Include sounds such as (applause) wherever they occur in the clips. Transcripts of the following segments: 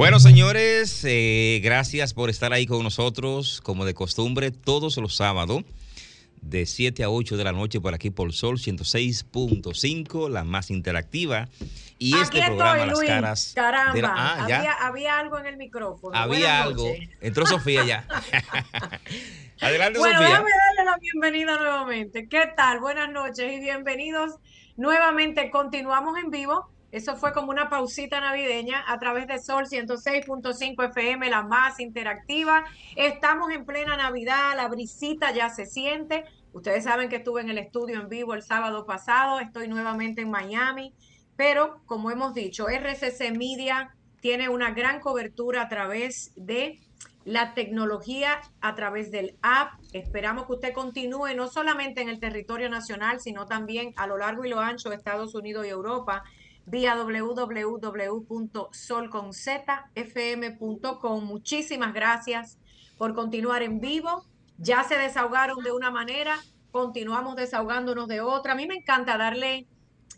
Bueno, señores, eh, gracias por estar ahí con nosotros, como de costumbre, todos los sábados, de 7 a 8 de la noche, por aquí por Sol 106.5, la más interactiva. Y Aquí este estoy, programa, Las Luis. Caras. Caramba, de la- ah, ya. había, había algo en el micrófono. Había algo. Entró Sofía ya. (laughs) Adelante, Bueno, Sofía. déjame darle la bienvenida nuevamente. ¿Qué tal? Buenas noches y bienvenidos nuevamente. Continuamos en vivo. Eso fue como una pausita navideña a través de Sol 106.5 FM, la más interactiva. Estamos en plena Navidad, la brisita ya se siente. Ustedes saben que estuve en el estudio en vivo el sábado pasado, estoy nuevamente en Miami, pero como hemos dicho, RCC Media tiene una gran cobertura a través de la tecnología a través del app. Esperamos que usted continúe no solamente en el territorio nacional, sino también a lo largo y lo ancho de Estados Unidos y Europa vía www.solconzfm.com. Muchísimas gracias por continuar en vivo. Ya se desahogaron de una manera, continuamos desahogándonos de otra. A mí me encanta darle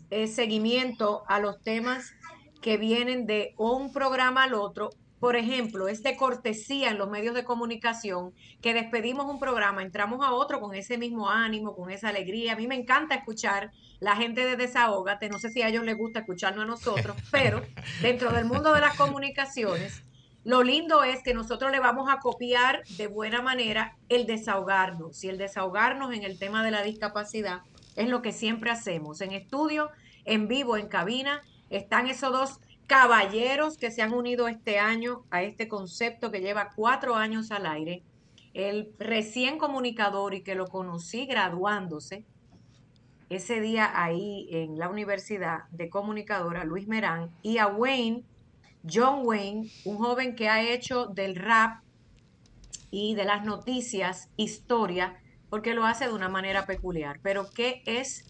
eh, seguimiento a los temas que vienen de un programa al otro. Por ejemplo, es de cortesía en los medios de comunicación que despedimos un programa, entramos a otro con ese mismo ánimo, con esa alegría. A mí me encanta escuchar la gente de Desahógate. No sé si a ellos les gusta escucharnos a nosotros, (laughs) pero dentro del mundo de las comunicaciones, lo lindo es que nosotros le vamos a copiar de buena manera el desahogarnos. Y el desahogarnos en el tema de la discapacidad es lo que siempre hacemos. En estudio, en vivo, en cabina, están esos dos caballeros que se han unido este año a este concepto que lleva cuatro años al aire. El recién comunicador y que lo conocí graduándose ese día ahí en la Universidad de Comunicadora, Luis Merán, y a Wayne, John Wayne, un joven que ha hecho del rap y de las noticias historia, porque lo hace de una manera peculiar. Pero ¿qué es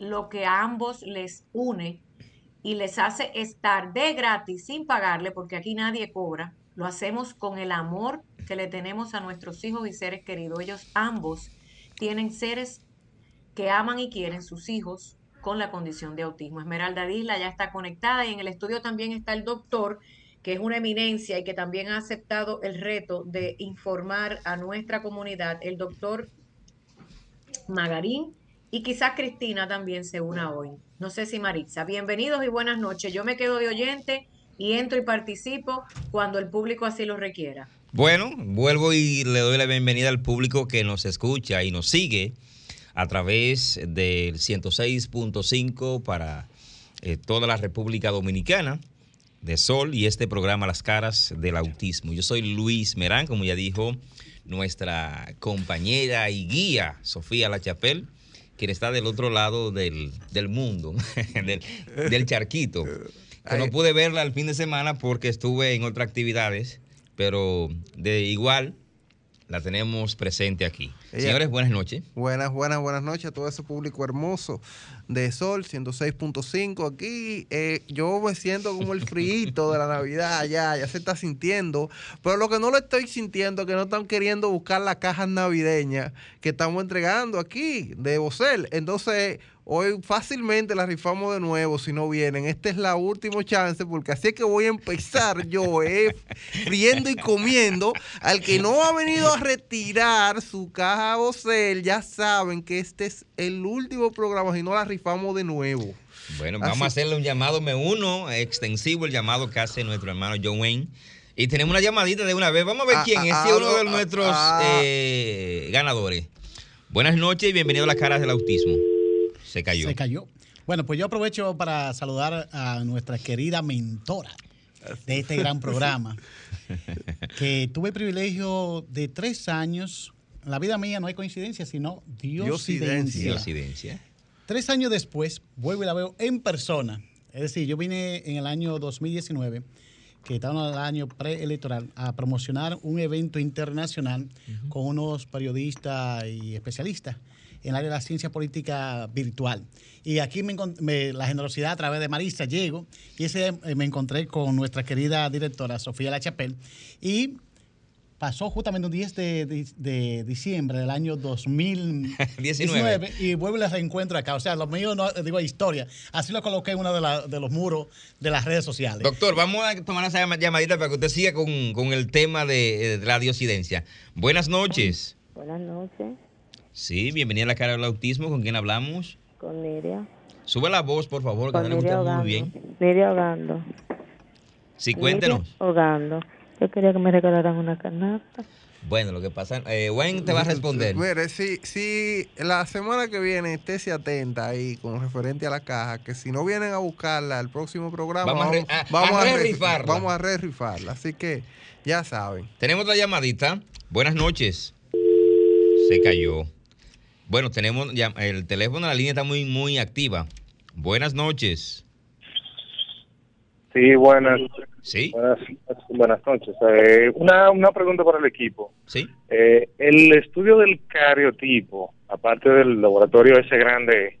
lo que a ambos les une y les hace estar de gratis sin pagarle, porque aquí nadie cobra? Lo hacemos con el amor que le tenemos a nuestros hijos y seres queridos. Ellos ambos tienen seres que aman y quieren sus hijos con la condición de autismo. Esmeralda Disla ya está conectada y en el estudio también está el doctor, que es una eminencia y que también ha aceptado el reto de informar a nuestra comunidad, el doctor Magarín y quizás Cristina también se una hoy. No sé si Maritza. Bienvenidos y buenas noches. Yo me quedo de oyente y entro y participo cuando el público así lo requiera. Bueno, vuelvo y le doy la bienvenida al público que nos escucha y nos sigue a través del 106.5 para eh, toda la República Dominicana de Sol y este programa Las Caras del Autismo. Yo soy Luis Merán, como ya dijo nuestra compañera y guía Sofía Lachapel, quien está del otro lado del, del mundo, (laughs) del, del charquito. Que no pude verla el fin de semana porque estuve en otras actividades, pero de igual la tenemos presente aquí. Ella- Señores, buenas noches. Buenas, buenas, buenas noches a todo ese público hermoso de Sol 106.5. Aquí eh, yo me siento como el frío de la Navidad, ya, ya se está sintiendo. Pero lo que no lo estoy sintiendo es que no están queriendo buscar las cajas navideñas que estamos entregando aquí de Bocel. Entonces, hoy fácilmente las rifamos de nuevo si no vienen. Esta es la última chance porque así es que voy a empezar yo, eh, friendo y comiendo. Al que no ha venido a retirar su caja Bocel, ya saben que este es el último programa, si no la rifamos de nuevo. Bueno, Así- vamos a hacerle un llamado, me uno, extensivo el llamado que hace nuestro hermano John Wayne. Y tenemos una llamadita de una vez. Vamos a ver Ah, quién es, ah, si es uno ah, de nuestros eh, ganadores. Buenas noches y bienvenido a las caras del autismo. Se cayó. Se cayó. Bueno, pues yo aprovecho para saludar a nuestra querida mentora de este gran (laughs) programa, que tuve el privilegio de tres años. En la vida mía no hay coincidencia, sino diosidencia. Diosidencia. Tres años después, vuelvo y la veo en persona. Es decir, yo vine en el año 2019, que estaba en el año preelectoral, a promocionar un evento internacional con unos periodistas y especialistas en el área de la ciencia política virtual. Y aquí me, me- la generosidad a través de Marisa llego y ese eh, me encontré con nuestra querida directora Sofía Lachapel y pasó justamente un 10 de, de- de diciembre del año 2019 (laughs) y vuelve y la reencuentro acá. O sea, lo mío no digo historia. Así lo coloqué en uno de, la- de los muros de las redes sociales. Doctor, vamos a tomar esa llama- llamadita para que usted siga con, con el tema de, de la diosidencia. Buenas noches. Buenas noches, Sí, bienvenida a la cara del autismo. ¿Con quién hablamos? con Nidia. Sube la voz, por favor, que no le muy bien. Nidia Hogando. Sí, cuéntenos. Nidia Hogando. Yo quería que me regalaran una canasta. Bueno, lo que pasa, eh, Wayne te va a responder. Mire, si, si la semana que viene estése atenta ahí con referente a la caja, que si no vienen a buscarla al próximo programa, Vamos a re- a- a re- re-rifarla. vamos a re-rifarla. Así que ya saben. Tenemos otra llamadita. Buenas noches. Se cayó. Bueno, tenemos ya, el teléfono, la línea está muy, muy activa. Buenas noches. Sí, buenas, ¿Sí? buenas, buenas noches. Eh, una, una pregunta para el equipo. ¿Sí? Eh, el estudio del cariotipo, aparte del laboratorio ese grande,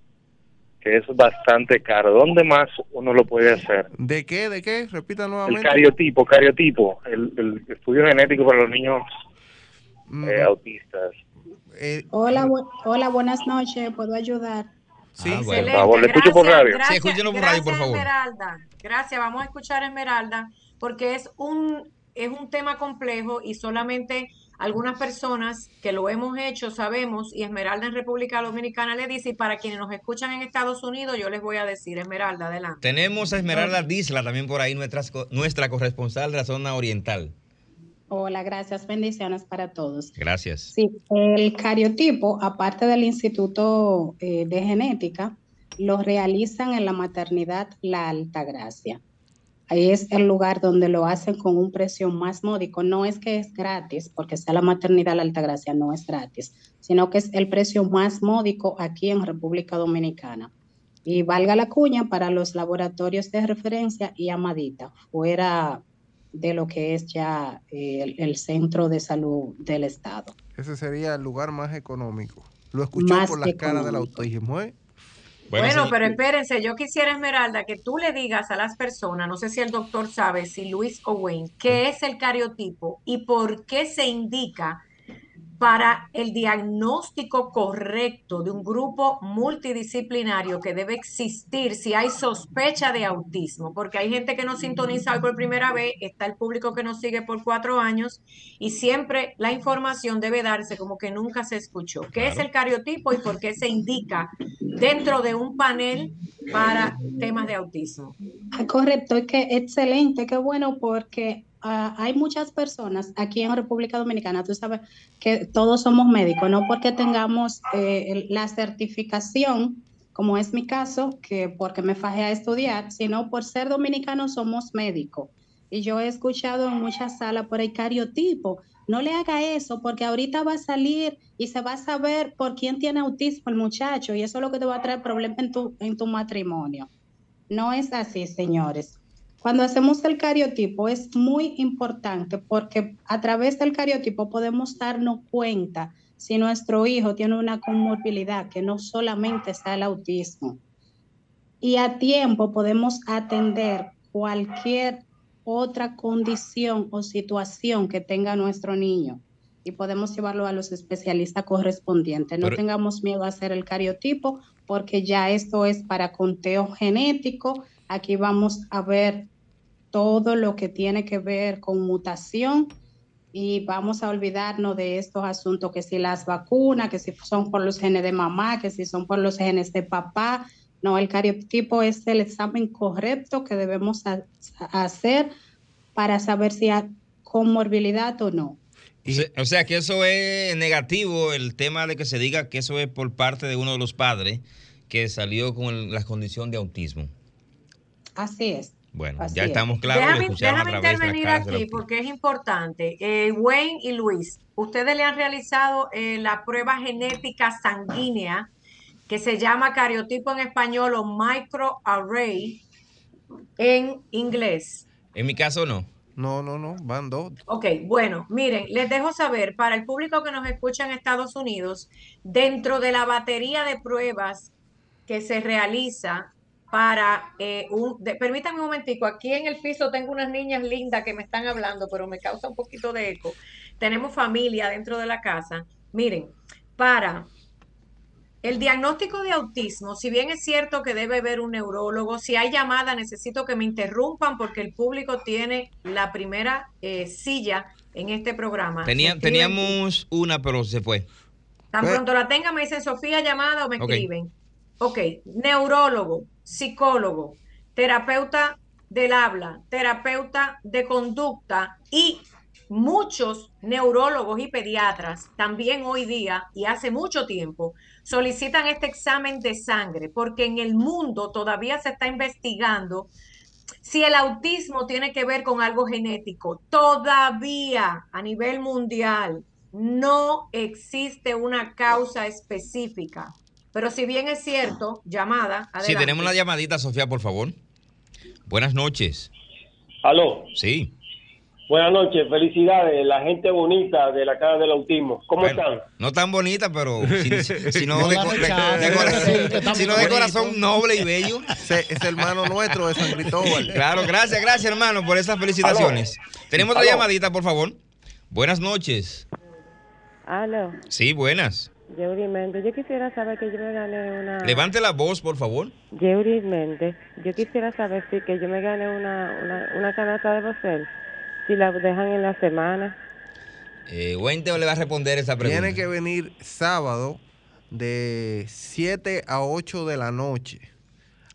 que es bastante caro, ¿dónde más uno lo puede hacer? ¿De qué? ¿De qué? Repita El nuevamente. cariotipo, cariotipo, el, el estudio genético para los niños Mm, eh, autistas. eh, Hola, bu- hola, buenas noches. ¿Puedo ayudar? Sí, Ah, bueno. Por favor, le escucho por radio. Gracias, Sí, escúchenlo por radio, por favor. Esmeralda. Gracias, vamos a escuchar a Esmeralda, porque es un, es un tema complejo y solamente algunas personas que lo hemos hecho sabemos, y Esmeralda en República Dominicana le dice, y para quienes nos escuchan en Estados Unidos, yo les voy a decir, Esmeralda, adelante. Tenemos a Esmeralda Disla también por ahí, nuestra, nuestra corresponsal de la zona oriental. Hola, gracias. Bendiciones para todos. Gracias. Sí, el cariotipo, aparte del Instituto eh, de Genética, lo realizan en la maternidad La Altagracia. Ahí es el lugar donde lo hacen con un precio más módico. No es que es gratis, porque sea la maternidad La Altagracia, no es gratis, sino que es el precio más módico aquí en República Dominicana. Y valga la cuña para los laboratorios de referencia y Amadita, fuera de lo que es ya eh, el, el centro de salud del Estado. ese sería el lugar más económico. Lo escuchó Más por las caras del autismo, ¿eh? Bueno, sí. pero espérense, yo quisiera, Esmeralda, que tú le digas a las personas, no sé si el doctor sabe, si Luis o Wayne, qué es el cariotipo y por qué se indica para el diagnóstico correcto de un grupo multidisciplinario que debe existir si hay sospecha de autismo, porque hay gente que nos sintoniza hoy por primera vez, está el público que nos sigue por cuatro años y siempre la información debe darse como que nunca se escuchó. ¿Qué es el cariotipo y por qué se indica dentro de un panel para temas de autismo? Ah, Correcto, es que excelente, qué bueno, porque ah, hay muchas personas aquí en República Dominicana, tú sabes que todos somos médicos, no porque tengamos eh, la certificación, como es mi caso, que porque me fajé a estudiar, sino por ser dominicano somos médicos. Y yo he escuchado en muchas salas por el cariotipo. No le haga eso porque ahorita va a salir y se va a saber por quién tiene autismo el muchacho y eso es lo que te va a traer problemas en tu, en tu matrimonio. No es así, señores. Cuando hacemos el cariotipo es muy importante porque a través del cariotipo podemos darnos cuenta si nuestro hijo tiene una comorbilidad que no solamente está el autismo. Y a tiempo podemos atender cualquier otra condición o situación que tenga nuestro niño y podemos llevarlo a los especialistas correspondientes. No Pero- tengamos miedo a hacer el cariotipo porque ya esto es para conteo genético. Aquí vamos a ver todo lo que tiene que ver con mutación y vamos a olvidarnos de estos asuntos, que si las vacunas, que si son por los genes de mamá, que si son por los genes de papá. No, el cariotipo es el examen correcto que debemos ha- hacer para saber si hay comorbilidad o no. O sea- O sea que eso es negativo, el tema de que se diga que eso es por parte de uno de los padres que salió con el- la condición de autismo. Así es. Bueno, Así ya es. estamos claros, déjame déjame intervenir aquí porque es importante. Eh, Wayne y Luis, ustedes le han realizado eh, la prueba genética sanguínea que se llama cariotipo en español o microarray en inglés. En mi caso no. No, no, no, van dos. Ok, bueno, miren, les dejo saber para el público que nos escucha en Estados Unidos, dentro de la batería de pruebas que se realiza para eh, un... de- permítanme un momentico, aquí en el piso tengo unas niñas lindas que me están hablando, pero me causa un poquito de eco. tenemos familia dentro de la casa. Miren, para el diagnóstico de autismo, si bien es cierto que debe haber un neurólogo, si hay llamada necesito que me interrumpan porque el público tiene la primera eh, silla en este programa. Tenía, teníamos una, pero se fue. Tan Pues- pronto la tengan, me dicen Sofía llamada o me Ok. escriben. Ok, neurólogo, psicólogo, terapeuta del habla, terapeuta de conducta y muchos neurólogos y pediatras también hoy día y hace mucho tiempo solicitan este examen de sangre porque en el mundo todavía se está investigando si el autismo tiene que ver con algo genético. Todavía a nivel mundial no existe una causa específica. Pero si bien es cierto, llamada, Sí, adelante. tenemos una llamadita, Sofía, por favor. Buenas noches. Aló, Sí. buenas noches, felicidades, la gente bonita de la cara del autismo. ¿Cómo Bueno, están? no tan bonita, pero si, si- si (laughs) no, No de, corazón, sí, de corazón noble y bello. Ese es hermano nuestro de San Cristóbal. (laughs) Claro, gracias, gracias, hermano, por esas felicitaciones. Tenemos otra llamadita, por favor. Buenas noches. Aló, Sí, buenas. Yeuri Méndez, yo quisiera saber que yo me gané una... Levante la voz, por favor. Yeuri Méndez, yo quisiera saber si que yo me gané una, una, una canasta de bocel, si la dejan en la semana. Eh, Wente le va a responder esa pregunta. Tiene que venir sábado de 7 a 8 de la noche.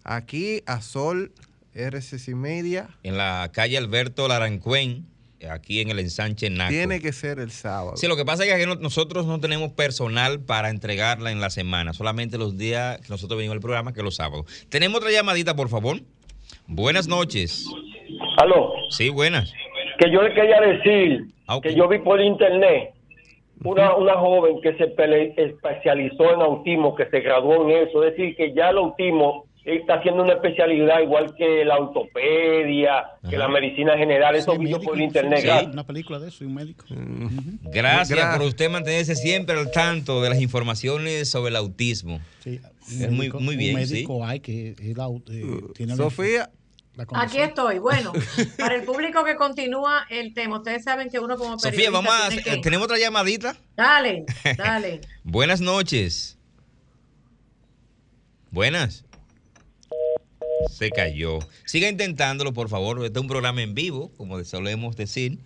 Aquí a Sol RCC Media. En la calle Alberto Larancuén, aquí en el ensanche Naco. Tiene que ser el sábado. Sí, lo que pasa es que nosotros no tenemos personal para entregarla en la semana, solamente los días que nosotros venimos al programa, que los sábados. Tenemos otra llamadita, por favor. Buenas noches. Aló, Sí, buenas. que yo le quería decir Ah, que yo vi por internet una, una joven que se pele- especializó en autismo, que se graduó en eso, es decir, que ya el autismo está haciendo una especialidad igual que la ortopedia, que la medicina general, eso Sí, vi yo médico, por sí, internet. sí. Una película de eso y un médico. Gracias, Gracias. por usted mantenerse siempre al tanto de las informaciones sobre el autismo. Sí, Es muy- muy bien, Un sí. médico hay que es la- eh, tiene la- Sofía, Aquí estoy. Bueno, (laughs) para el público que continúa el tema, ustedes saben que uno como Sofía, vamos a... que- ¿Tenemos otra llamadita? Dale, (laughs) dale. Buenas noches. Buenas. Se cayó. Siga intentándolo, por favor. Este es un programa en vivo, como solemos decir,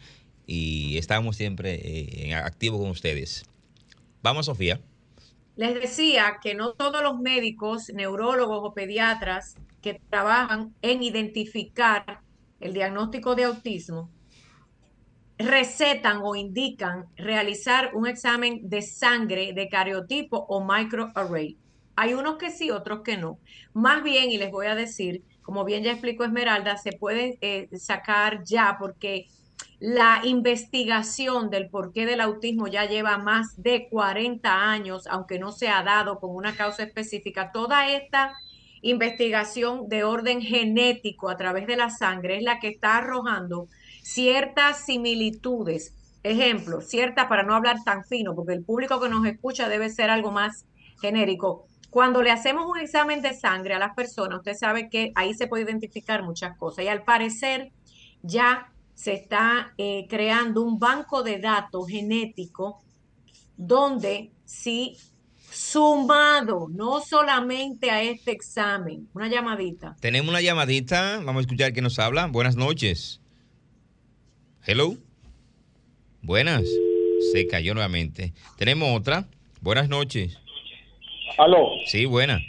y estamos siempre eh, en activo con ustedes. Vamos, Sofía. Les decía que no todos los médicos, neurólogos o pediatras que trabajan en identificar el diagnóstico de autismo recetan o indican realizar un examen de sangre de cariotipo o microarray. Hay unos que sí, otros que no. Más bien, y les voy a decir, como bien ya explicó Esmeralda, se pueden eh, sacar ya porque la investigación del porqué del autismo ya lleva más de 40 años, aunque no se ha dado con una causa específica. Toda esta investigación de orden genético a través de la sangre es la que está arrojando ciertas similitudes. Ejemplo, ciertas, para no hablar tan fino, porque el público que nos escucha debe ser algo más genérico. Cuando le hacemos un examen de sangre a las personas, usted sabe que ahí se puede identificar muchas cosas y al parecer ya se está eh, creando un banco de datos genético donde si sumado no solamente a este examen, una llamadita. Tenemos una llamadita. Vamos a escuchar quién nos habla. Buenas noches. Hello. Buenas. Se cayó nuevamente. Tenemos otra. Buenas noches. Aló, Sí, buena.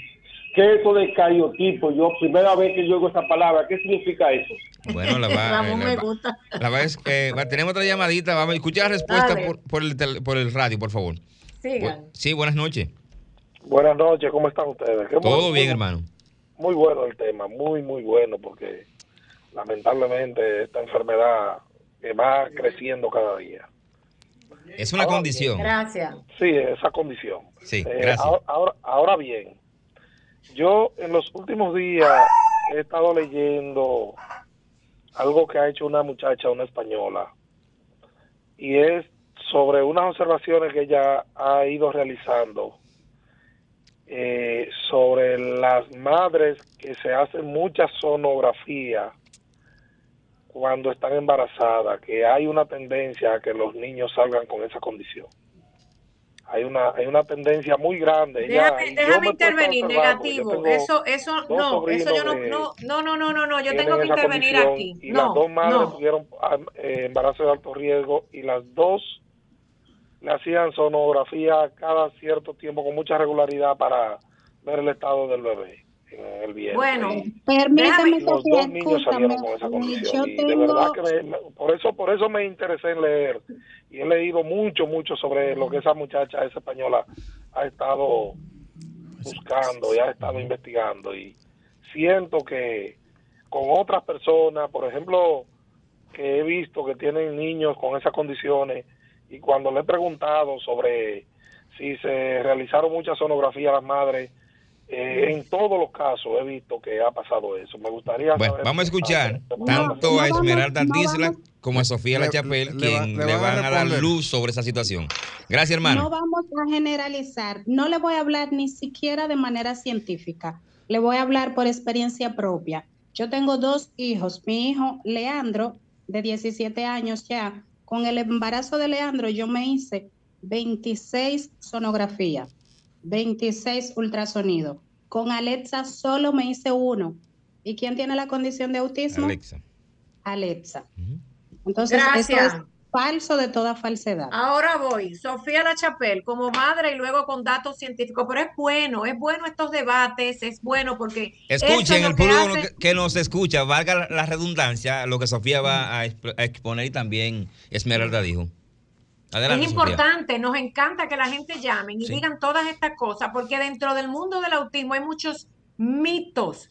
¿qué es eso de cariotipo? Yo, primera vez que yo oigo esa palabra, ¿qué significa eso? Bueno, la va, (laughs) Ramón la me gusta. la va- eh, va- tenemos otra llamadita. Vamos a escuchar la respuesta por, por el, tel- por el radio, por favor. Sigan. Sí, buenas noches. Buenas noches, ¿cómo están ustedes? Qué Todo bien, hermano. Muy bueno el tema, muy, muy bueno, porque lamentablemente esta enfermedad eh, va creciendo cada día. Es una condición. Gracias. Sí, esa condición. Sí, Eh, gracias. ahora, ahora, ahora bien, yo en los últimos días he estado leyendo algo que ha hecho una muchacha, una española, y es sobre unas observaciones que ella ha ido realizando eh, sobre las madres que se hacen mucha sonografía cuando están embarazadas, que hay una tendencia a que los niños salgan con esa condición. Hay una, hay una tendencia muy grande. Déjame, intervenir, negativo. Eso, eso, no, eso yo no, no, no, no, no, no, no, yo tengo que intervenir aquí. Y las No, dos madres no. tuvieron ah, eh, embarazo de alto riesgo y las dos le hacían sonografía cada cierto tiempo con mucha regularidad para ver el estado del bebé el. Bueno, Permíteme, los Sofía, dos niños salieron con esa condición y de verdad que me- me- por eso por eso me interesé en leer. Y he leído mucho mucho sobre lo que esa muchacha esa española ha estado buscando y ha estado investigando. Y siento que con otras personas por ejemplo que he visto que tienen niños con esas condiciones y cuando le he preguntado sobre si se realizaron muchas sonografías a las madres eh, en todos los casos he visto que ha pasado eso. Me gustaría Bueno, saber vamos a escuchar No, tanto no a Esmeralda no Disla como a Sofía La Chapelle, le va- quien le le van a dar luz sobre esa situación. Gracias, hermano. no vamos a generalizar. No le voy a hablar ni siquiera de manera científica. Le voy a hablar por experiencia propia. Yo tengo dos hijos. Mi hijo Leandro, de 17 años ya, con el embarazo de Leandro yo me hice 26 sonografías, 26 ultrasonidos. Con Alexa solo me hice uno. ¿Y quién tiene la condición de autismo? Alexa. Alexa. Entonces, Gracias. esto es falso de toda falsedad. Ahora voy, Sofía La Chapelle, como madre y luego con datos científicos, pero es bueno, es bueno estos debates, es bueno porque Escuchen el público hace- que, nos escucha, valga la, la redundancia, lo que Sofía va a, exp- a exponer y también Esmeralda dijo. Adelante, es Sofía. importante, nos encanta que la gente llamen y Sí. digan todas estas cosas, porque dentro del mundo del autismo hay muchos mitos.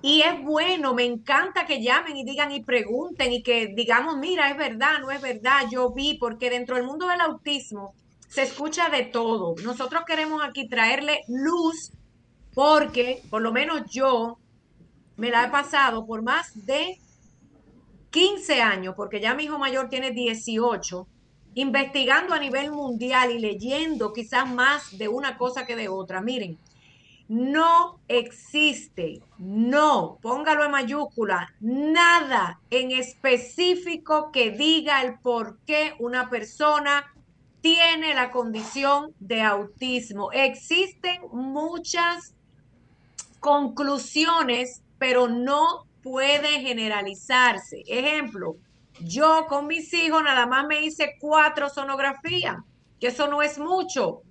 Y es bueno, me encanta que llamen y digan y pregunten y que digamos, mira, es verdad, no es verdad, yo vi, porque dentro del mundo del autismo se escucha de todo. Nosotros queremos aquí traerle luz porque, por lo menos yo, me la he pasado por más de 15 años, porque ya mi hijo mayor tiene 18, investigando a nivel mundial y leyendo quizás más de una cosa que de otra. Miren, no existe, no, póngalo en mayúscula, nada en específico que diga el por qué una persona tiene la condición de autismo. Existen muchas conclusiones, pero no puede generalizarse. Ejemplo, yo con mis hijos nada más me hice cuatro sonografías, que eso no es mucho.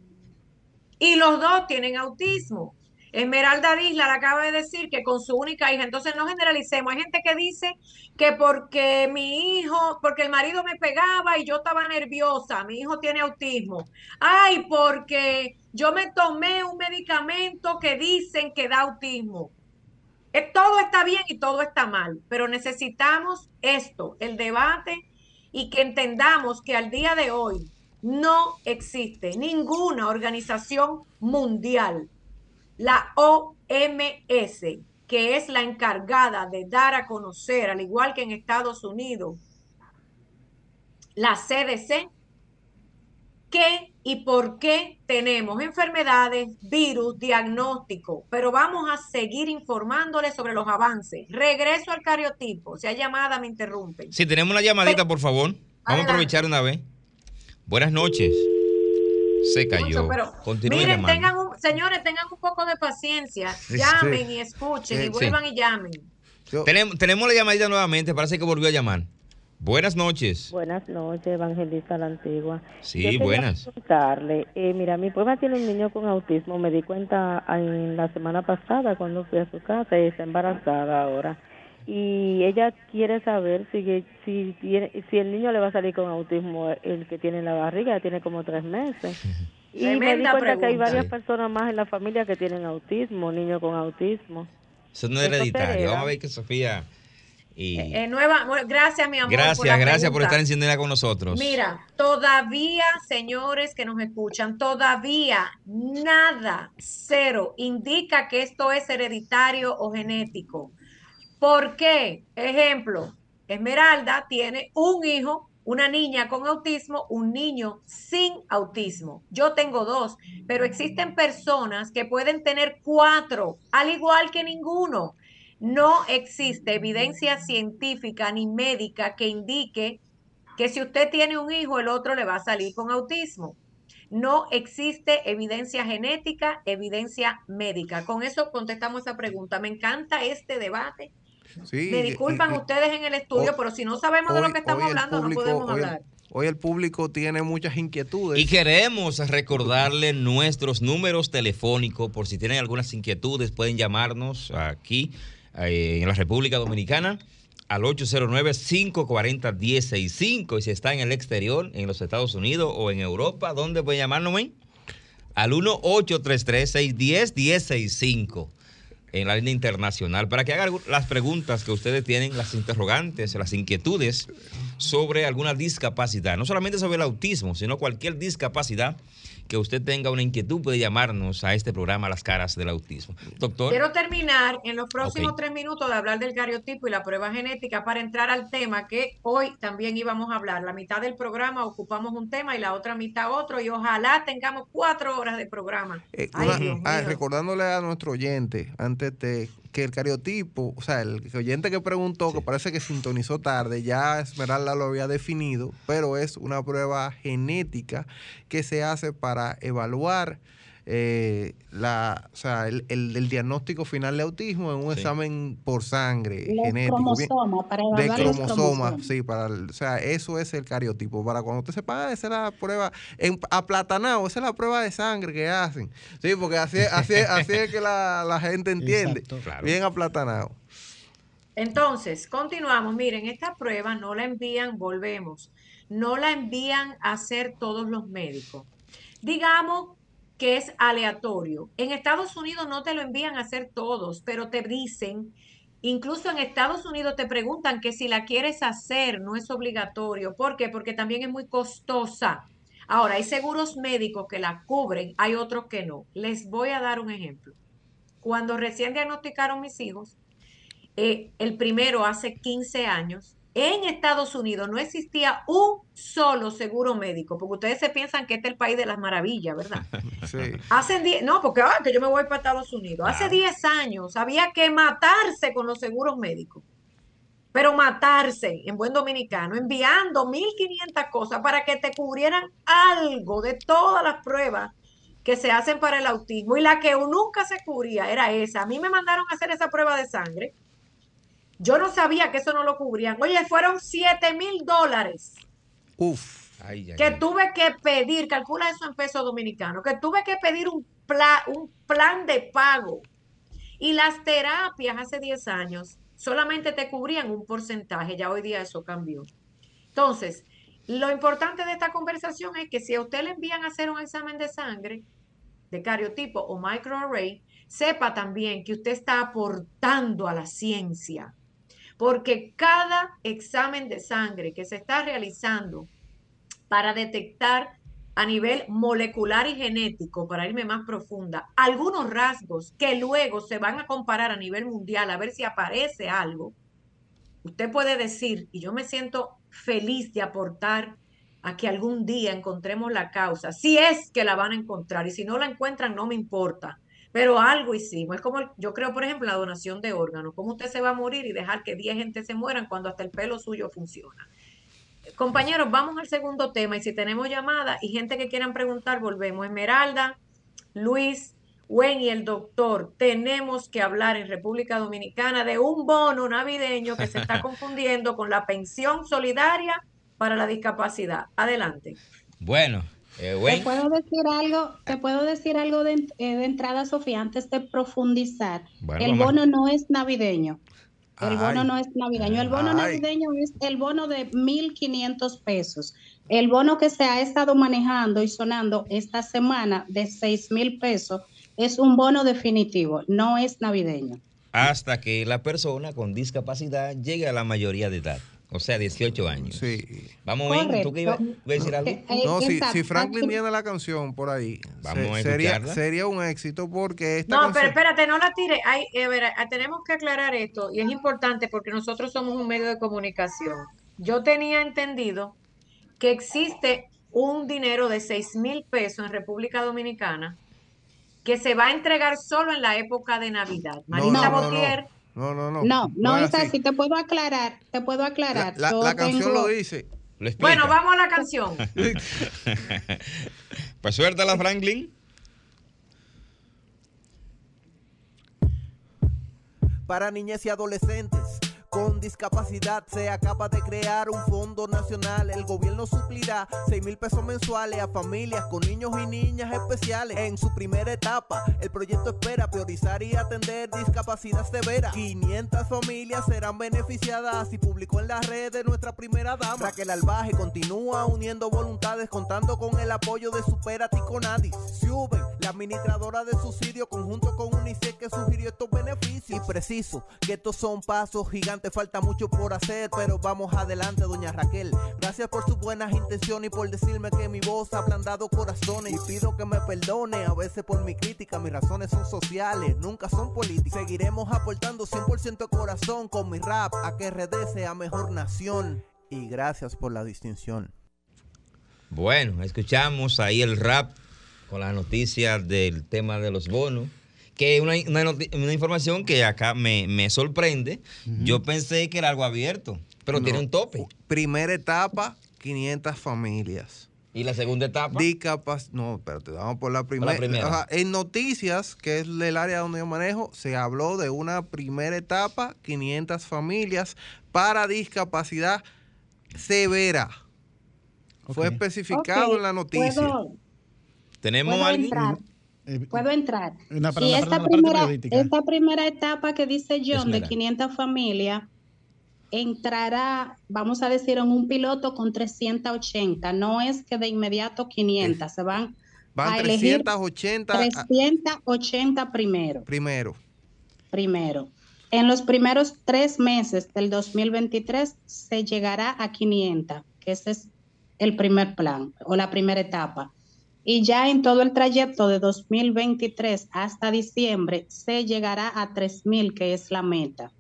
Y los dos tienen autismo. Esmeralda Disla le acaba de decir que con su única hija, entonces no generalicemos. Hay gente que dice que porque mi hijo, porque el marido me pegaba y yo estaba nerviosa, mi hijo tiene autismo. Ay, porque yo me tomé un medicamento que dicen que da autismo. Eh, Todo está bien y todo está mal, pero necesitamos esto, el debate y que entendamos que al día de hoy no existe ninguna organización mundial, la OMS, que es la encargada de dar a conocer, al igual que en Estados Unidos, la CDC, qué y por qué tenemos enfermedades, virus, diagnóstico, pero vamos a seguir informándoles sobre los avances. Regreso al cariotipo, si hay llamada me interrumpen. Si tenemos una llamadita, por favor. Vamos a aprovechar una vez. Buenas noches. Se cayó. Pero miren, tengan un, señores, tengan un poco de paciencia, Sí, llamen sí. y escuchen y sí. vuelvan y llamen. Yo- Tenemos, tenemos la llamadita nuevamente, parece que volvió a llamar. Buenas noches. Buenas noches, Evangelista la Antigua. Sí, buenas. preguntarle, eh, mira, mi prueba tiene un niño con autismo, me di cuenta en la semana pasada cuando fui a su casa y está embarazada ahora. Y ella quiere saber si, si, tiene, si el niño le va a salir con autismo, el que tiene en la barriga, ya tiene como tres meses. (laughs) Y me di cuenta que hay varias personas más en la familia que tienen autismo, niños con autismo. Eso no es hereditario. Vamos a ver que Sofía. Y Eh, nueva, bueno, gracias, mi amor. por gracias, la gracias por estar en sintonía con nosotros. Mira, todavía, señores que nos escuchan, todavía nada, cero, indica que esto es hereditario o genético. ¿Por qué? Ejemplo, Esmeralda tiene un hijo, una niña con autismo, un niño sin autismo. Yo tengo dos, pero existen personas que pueden tener cuatro, al igual que ninguno. No existe evidencia científica ni médica que indique que si usted tiene un hijo, el otro le va a salir con autismo. No existe evidencia genética, evidencia médica. Con eso contestamos esa pregunta. Me encanta este debate. Sí, Me disculpan y- ustedes en el estudio, hoy- pero si no sabemos de lo que estamos hablando, público- no podemos hoy hablar. Hoy el público tiene muchas inquietudes. Y queremos recordarle nuestros números telefónicos por si tienen algunas inquietudes, pueden llamarnos aquí eh, en la República Dominicana al 809-540-1065 y si está en el exterior, en los Estados Unidos o en Europa, ¿dónde pueden llamarnos, men? Al 1-833-610-1065 en la línea internacional para que hagan las preguntas que ustedes tienen, las interrogantes, las inquietudes sobre alguna discapacidad. No solamente sobre el autismo, sino cualquier discapacidad que usted tenga una inquietud puede llamarnos a este programa Las Caras del Autismo. Doctor. Quiero terminar en los próximos tres minutos de hablar del cariotipo y la prueba genética para entrar al tema que hoy también íbamos a hablar. La mitad del programa ocupamos un tema y la otra mitad otro y ojalá tengamos cuatro horas de programa. Eh, Ay, una- Dios ah, recordándole a nuestro oyente, antes de que el cariotipo, o sea, el oyente que preguntó, que parece que sintonizó tarde, ya Esmeralda lo había definido, pero es una prueba genética que se hace para evaluar eh, la, o sea, el, el- el diagnóstico final de autismo en un Sí. examen por sangre Los genético. bien- para de cromosomas, cromosomas. sí, para el- o sea, eso es el cariotipo. Para cuando usted sepa, ah, esa es la prueba en aplatanado, esa es la prueba de sangre que hacen. Sí, porque así, es- así, es- así es que la, la gente entiende. Exacto. Claro. Bien aplatanado. Entonces, continuamos. Miren, esta prueba no la envían, volvemos, no la envían a hacer todos los médicos. Digamos que es aleatorio. En Estados Unidos no te lo envían a hacer todos, pero te dicen, incluso en Estados Unidos te preguntan que si la quieres hacer, no es obligatorio. ¿Por qué? Porque también es muy costosa. Ahora, hay seguros médicos que la cubren, hay otros que no. Les voy a dar un ejemplo. Cuando recién diagnosticaron mis hijos, eh, el primero hace 15 años, en Estados Unidos no existía un solo seguro médico, porque ustedes se piensan que este es el país de las maravillas, ¿verdad? (laughs) Sí. Hace 10, no, porque ah, que yo me voy para Estados Unidos. Hace Claro. 10 años había que matarse con los seguros médicos. Pero matarse en buen dominicano, enviando 1500 cosas para que te cubrieran algo de todas las pruebas que se hacen para el autismo y la que nunca se cubría era esa. A mí me mandaron a hacer esa prueba de sangre. Yo no sabía que eso no lo cubrían. Oye, fueron 7 mil dólares Uf. Ay, ay, que ay. tuve que pedir, calcula eso en pesos dominicanos, que tuve que pedir un, pla- un plan de pago. Y las terapias hace 10 años solamente te cubrían un porcentaje, ya hoy día eso cambió. Entonces, lo importante de esta conversación es que si a usted le envían a hacer un examen de sangre, de cariotipo o microarray, sepa también que usted está aportando a la ciencia, porque cada examen de sangre que se está realizando para detectar a nivel molecular y genético, para irme más profunda, algunos rasgos que luego se van a comparar a nivel mundial a ver si aparece algo, usted puede decir, y yo me siento feliz de aportar a que algún día encontremos la causa, si es que la van a encontrar, y si no la encuentran, no me importa, pero algo hicimos. Es como, yo creo, por ejemplo, la donación de órganos, cómo usted se va a morir y dejar que 10 gente se mueran cuando hasta el pelo suyo funciona. Compañeros, vamos al segundo tema y si tenemos llamada y gente que quieran preguntar, volvemos. Esmeralda, Luis, Wen y el doctor, tenemos que hablar en República Dominicana de un bono navideño que se está (laughs) confundiendo con la pensión solidaria para la discapacidad. Adelante. Bueno, eh, ¿Te puedo decir algo? ¿Te puedo decir algo de, eh, de entrada, Sofía, antes de profundizar? Bueno, el bono no es navideño. El bono no es navideño. El bono Ay. navideño es el bono de 1.500 pesos. El bono que se ha estado manejando y sonando esta semana de 6.000 pesos es un bono definitivo, no es navideño. hasta que la persona con discapacidad llegue a la mayoría de edad, o sea, 18 años. Sí. Vamos, Wayne, ¿tú qué ibas a decir algo? No, si, Franklin tiene la canción por ahí, Vamos a sería, sería un éxito porque esta No, canción... pero espérate, no la tire. Hay, eh, a ver, tenemos que aclarar esto y es importante porque nosotros somos un medio de comunicación. Yo tenía entendido que existe un dinero de 6 mil pesos en República Dominicana que se va a entregar solo en la época de Navidad. No, Marisa no, no, Botier, No, no, no. No, no es así. así. Te puedo aclarar, te puedo La, aclarar. la- canción tengo- lo dice. Lo. Bueno, vamos a la canción. (laughs) Pues suéltala, Franklin. Para niñas y adolescentes discapacidad se acaba de crear un fondo nacional. El gobierno suplirá 6 mil pesos mensuales a familias con niños y niñas especiales. En su primera etapa, el proyecto espera priorizar y atender discapacidad severa. 500 familias serán beneficiadas y publicó en las redes nuestra primera dama. Raquel Albaje continúa uniendo voluntades contando con el apoyo de Superati con Adis. Suben, la administradora de subsidio conjunto con UNICEF que sugirió estos beneficios. Y preciso que estos son pasos gigantes, mucho por hacer, pero vamos adelante, doña Raquel. Gracias por sus buenas intenciones y por decirme que mi voz ha ablandado corazones. Y pido que me perdone a veces por mi crítica, mis razones son sociales, nunca son políticas. Seguiremos aportando 100% de corazón con mi rap a que RD sea mejor nación. Y gracias por la distinción. Bueno, escuchamos ahí el rap con las noticias del tema de los bonos. Que una, una, una información que acá me, me sorprende. Yo pensé que era algo abierto, pero No. tiene un tope. Primera etapa, 500 familias. Y la segunda etapa. Discapac no, espérate, vamos por la primera. primera. O sea, en noticias, que es el área donde yo manejo, se habló de una primera etapa, 500 familias para discapacidad severa. Fue especificado en la noticia. ¿Puedo, Tenemos puedo alguien. entrar? Eh, Puedo entrar. Una- y perdón, esta la primera, esta primera etapa que dice John de Esmeralda. 500 familias entrará, vamos a decir, en un piloto con 380. No es que de inmediato 500, se van Van a elegir 380 a- 380 primero. primero. primero. En los primeros tres meses del 2023 se llegará a 500, que ese es el primer plan o la primera etapa. Y ya en todo el trayecto de 2023 hasta diciembre se llegará a 3.000, que es la meta.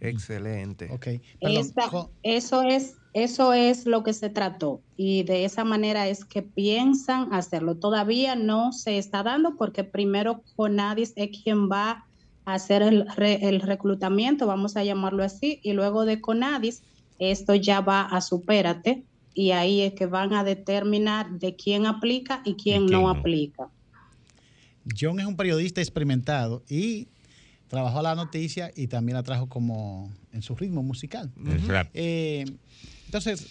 Excelente. ok. Perdón, Esta- eso es eso es lo que se trató y de esa manera es que piensan hacerlo. Todavía no se está dando porque primero Conadis es quien va a hacer el, re- el reclutamiento, vamos a llamarlo así, y luego de Conadis esto ya va a Supérate y ahí es que van a determinar de quién aplica y quién, ¿Y quién no, no? aplica. John es un periodista experimentado y trabajó la noticia y también la trajo como en su ritmo musical. Eh, entonces,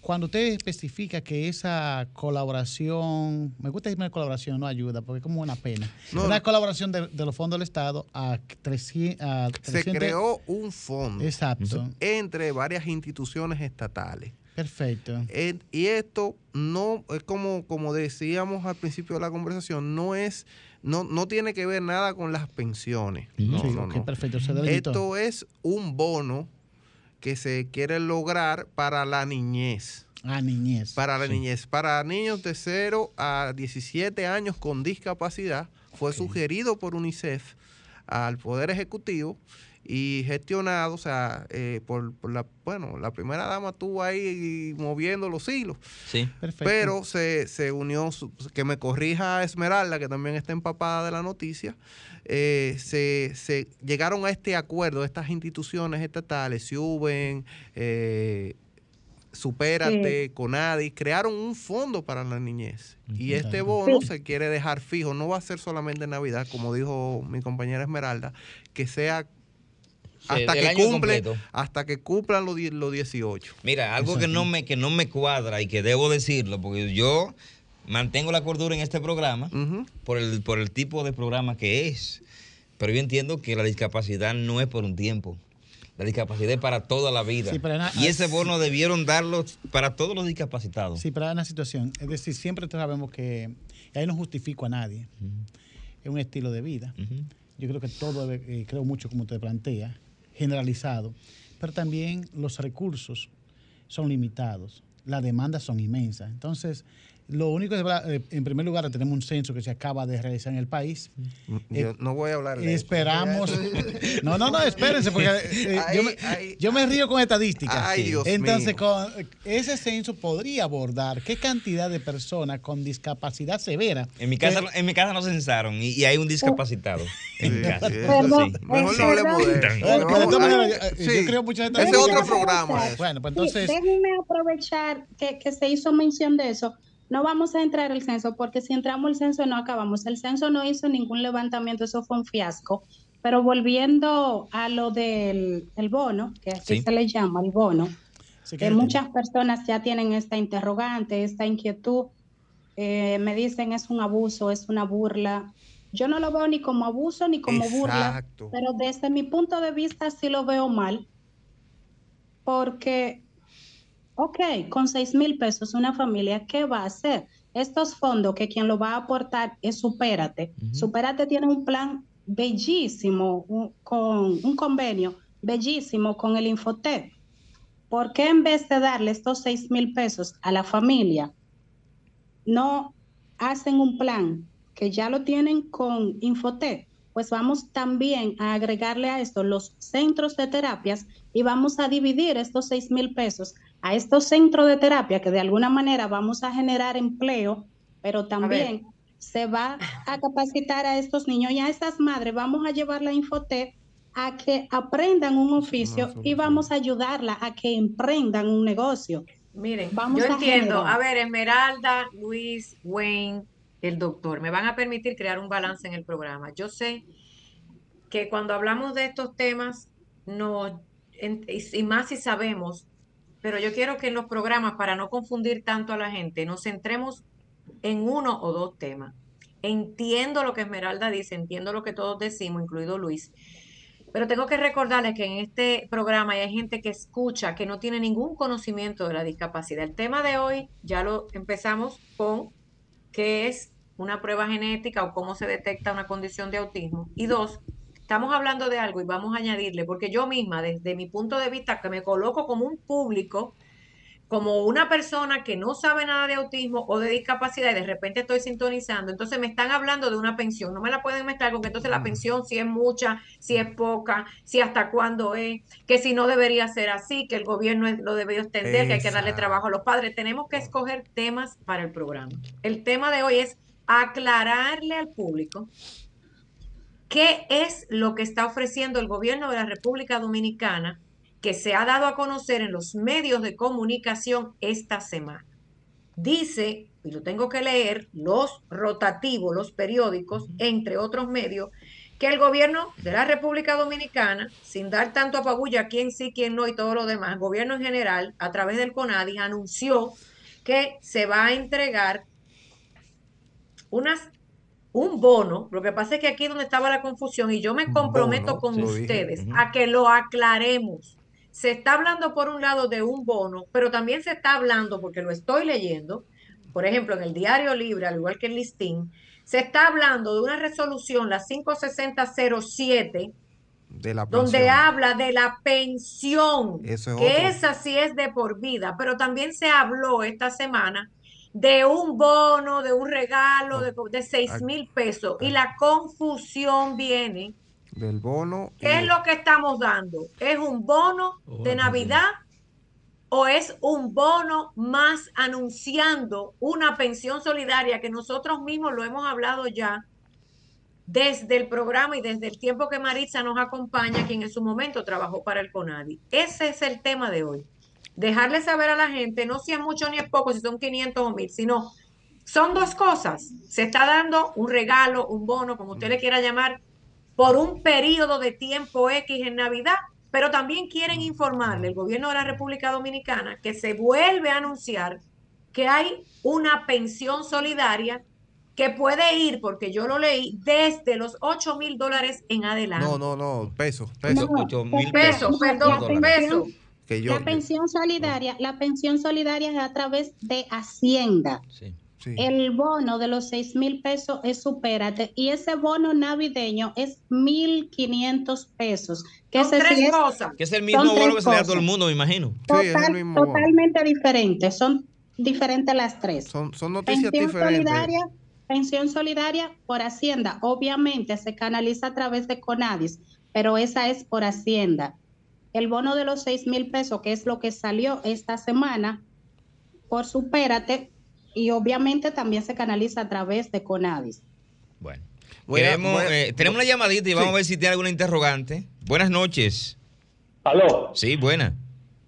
cuando usted especifica que esa colaboración, me gusta decirme colaboración, no ayuda, porque es como una pena. No. Una colaboración de, de los fondos del Estado a 300... a Se 300 creó un fondo Exacto, entre varias instituciones estatales. Perfecto. Eh, y esto no es como, como decíamos al principio de la conversación, no es, no, no tiene que ver nada con las pensiones. No, Sí, no, no. perfecto, se. Esto es un bono que se quiere lograr para la niñez. Ah, niñez. Para la Sí. niñez. Para niños de 0 a 17 años con discapacidad. Fue sugerido por UNICEF al Poder Ejecutivo y gestionado, o sea, eh, por, por la, bueno, la primera dama estuvo ahí moviendo los hilos, Sí. Perfecto. pero se, se unió, su- que me corrija Esmeralda, que también está empapada de la noticia, eh, se, se llegaron a este acuerdo, estas instituciones estatales, Suben, eh, Supérate, Conadis, crearon un fondo para la niñez. Y este bono Sí. se quiere dejar fijo, no va a ser solamente en Navidad, como dijo mi compañera Esmeralda, que sea hasta que cumple, completo. hasta que cumplan los, los 18. Mira, algo que no, me, que no me cuadra y que debo decirlo, porque yo mantengo la cordura en este programa por, el, por el tipo de programa que es. Pero yo entiendo que la discapacidad no es por un tiempo. La discapacidad es para toda la vida. Sí, pero na- y ese sí. bono debieron darlo para todos los discapacitados. Sí, pero hay una situación. Es decir, siempre sabemos que, y ahí no justifico a nadie, es un estilo de vida. Yo creo que todo, debe- eh, creo mucho como usted plantea, generalizado, pero también los recursos son limitados, las demandas son inmensas. Entonces, Lo único es, eh, en primer lugar, tenemos un censo que se acaba de realizar en el país. Yo Eh, no voy a hablar de eso. Esperamos. (laughs) No, no, no, espérense, porque eh, yo, me, yo me río con estadísticas. Ay, Dios Entonces, mío. con ese censo podría abordar qué cantidad de personas con discapacidad severa. En mi casa, que- en mi casa nos censaron y, y hay un discapacitado. En mi casa. Sí. Mejor no hablemos de eso. Bueno, de todas No, maneras, ay, yo- yo sí. creo mucha gente- Ese es otro programa. Bueno, pues Sí, entonces. déjenme aprovechar que, que se hizo mención de eso. No vamos a entrar al censo porque si entramos al censo no acabamos. El censo no hizo ningún levantamiento, eso fue un fiasco. Pero volviendo a lo del el bono, que así Sí. se le llama, el bono, Sí, que muchas personas ya tienen esta interrogante, esta inquietud. Eh, me dicen es un abuso, es una burla. Yo no lo veo ni como abuso ni como burla, pero desde mi punto de vista sí lo veo mal, porque, ok, con seis mil pesos una familia, ¿qué va a hacer? Estos fondos que quien lo va a aportar es Supérate. Supérate tiene un plan bellísimo, un- con un convenio bellísimo con el Infotep. ¿Por qué en vez de darle estos seis mil pesos a la familia, no hacen un plan que ya lo tienen con Infotep? Pues vamos también a agregarle a esto los centros de terapias y vamos a dividir estos seis mil pesos a estos centros de terapia que de alguna manera vamos a generar empleo, pero también se va a capacitar a estos niños y a estas madres. Vamos a llevarla a Infotep a que aprendan un oficio y vamos a ayudarla a que emprendan un negocio. Miren, Vamos yo a entiendo. generar. A ver, Esmeralda, Luis, Wayne, el doctor, me van a permitir crear un balance en el programa. Yo sé que cuando hablamos de estos temas, no, en- y más si sabemos, pero yo quiero que en los programas, para no confundir tanto a la gente, nos centremos en uno o dos temas. Entiendo lo que Esmeralda dice, entiendo lo que todos decimos, incluido Luis, pero tengo que recordarles que en este programa hay gente que escucha que no tiene ningún conocimiento de la discapacidad. El tema de hoy ya lo empezamos con qué es una prueba genética o cómo se detecta una condición de autismo. Y dos, estamos hablando de algo y vamos a añadirle, porque yo misma, desde mi punto de vista, que me coloco como un público, como una persona que no sabe nada de autismo o de discapacidad y de repente estoy sintonizando, entonces me están hablando de una pensión, no me la pueden mezclar con que entonces la pensión si es mucha, si es poca, si hasta cuándo es, que si no debería ser así, que el gobierno lo debería extender, que hay que darle trabajo a los padres. Tenemos que escoger temas para el programa. El tema de hoy es aclararle al público qué es lo que está ofreciendo el gobierno de la República Dominicana que se ha dado a conocer en los medios de comunicación esta semana. Dice, y lo tengo que leer, los rotativos, los periódicos, entre otros medios, que el gobierno de la República Dominicana, sin dar tanto apabulla a quién sí, quién no y todo lo demás, el gobierno en general, a través del CONADI, anunció que se va a entregar unas, un bono. Lo que pasa es que aquí es donde estaba la confusión y yo me comprometo bono, con ustedes a que lo aclaremos. Se está hablando por un lado de un bono, pero también se está hablando, porque lo estoy leyendo, por ejemplo, en el Diario Libre, al igual que el listín, se está hablando de una resolución, la 56007, De la donde habla de la pensión, Eso es que otro. esa sí es de por vida, pero también se habló esta semana de un bono, de un regalo de, de 6 mil pesos. Y la confusión viene, Del bono. ¿qué y- es lo que estamos dando? ¿Es un bono de Navidad o es un bono más anunciando una pensión solidaria que nosotros mismos lo hemos hablado ya desde el programa y desde el tiempo que Maritza nos acompaña, quien en su momento trabajó para el CONADI. Ese es el tema de hoy. Dejarle saber a la gente, no si es mucho ni es poco, si son 500 o 1000, sino son dos cosas. Se está dando un regalo, un bono, como usted le quiera llamar, por un periodo de tiempo X en Navidad, pero también quieren informarle el gobierno de la República Dominicana que se vuelve a anunciar que hay una pensión solidaria que puede ir, porque yo lo leí, desde los 8 mil dólares en adelante. No, no, no, pesos, pesos. No, Ocho mil Peso, pesos. perdón, dólares. Peso. Que yo, la pensión solidaria, la pensión solidaria es a través de Hacienda. Sí. sí. El bono de los seis mil pesos es supérate y ese bono navideño es mil quinientos pesos. Que Son tres es cosas. Que es el mismo bono que se le da a todo el mundo, me imagino. Sí, es el total- mismo bono. totalmente diferente. Son diferentes las tres. Son, son noticias Pensión diferentes. solidaria, pensión solidaria por Hacienda, obviamente se canaliza a través de Conadis, pero esa es por Hacienda. El bono de los seis mil pesos, que es lo que salió esta semana, por Supérate, y obviamente también se canaliza a través de Conadis. Bueno. Queremos, eh, tenemos una llamadita y vamos Sí. a ver si tiene alguna interrogante. Buenas noches. Aló. Sí, buena.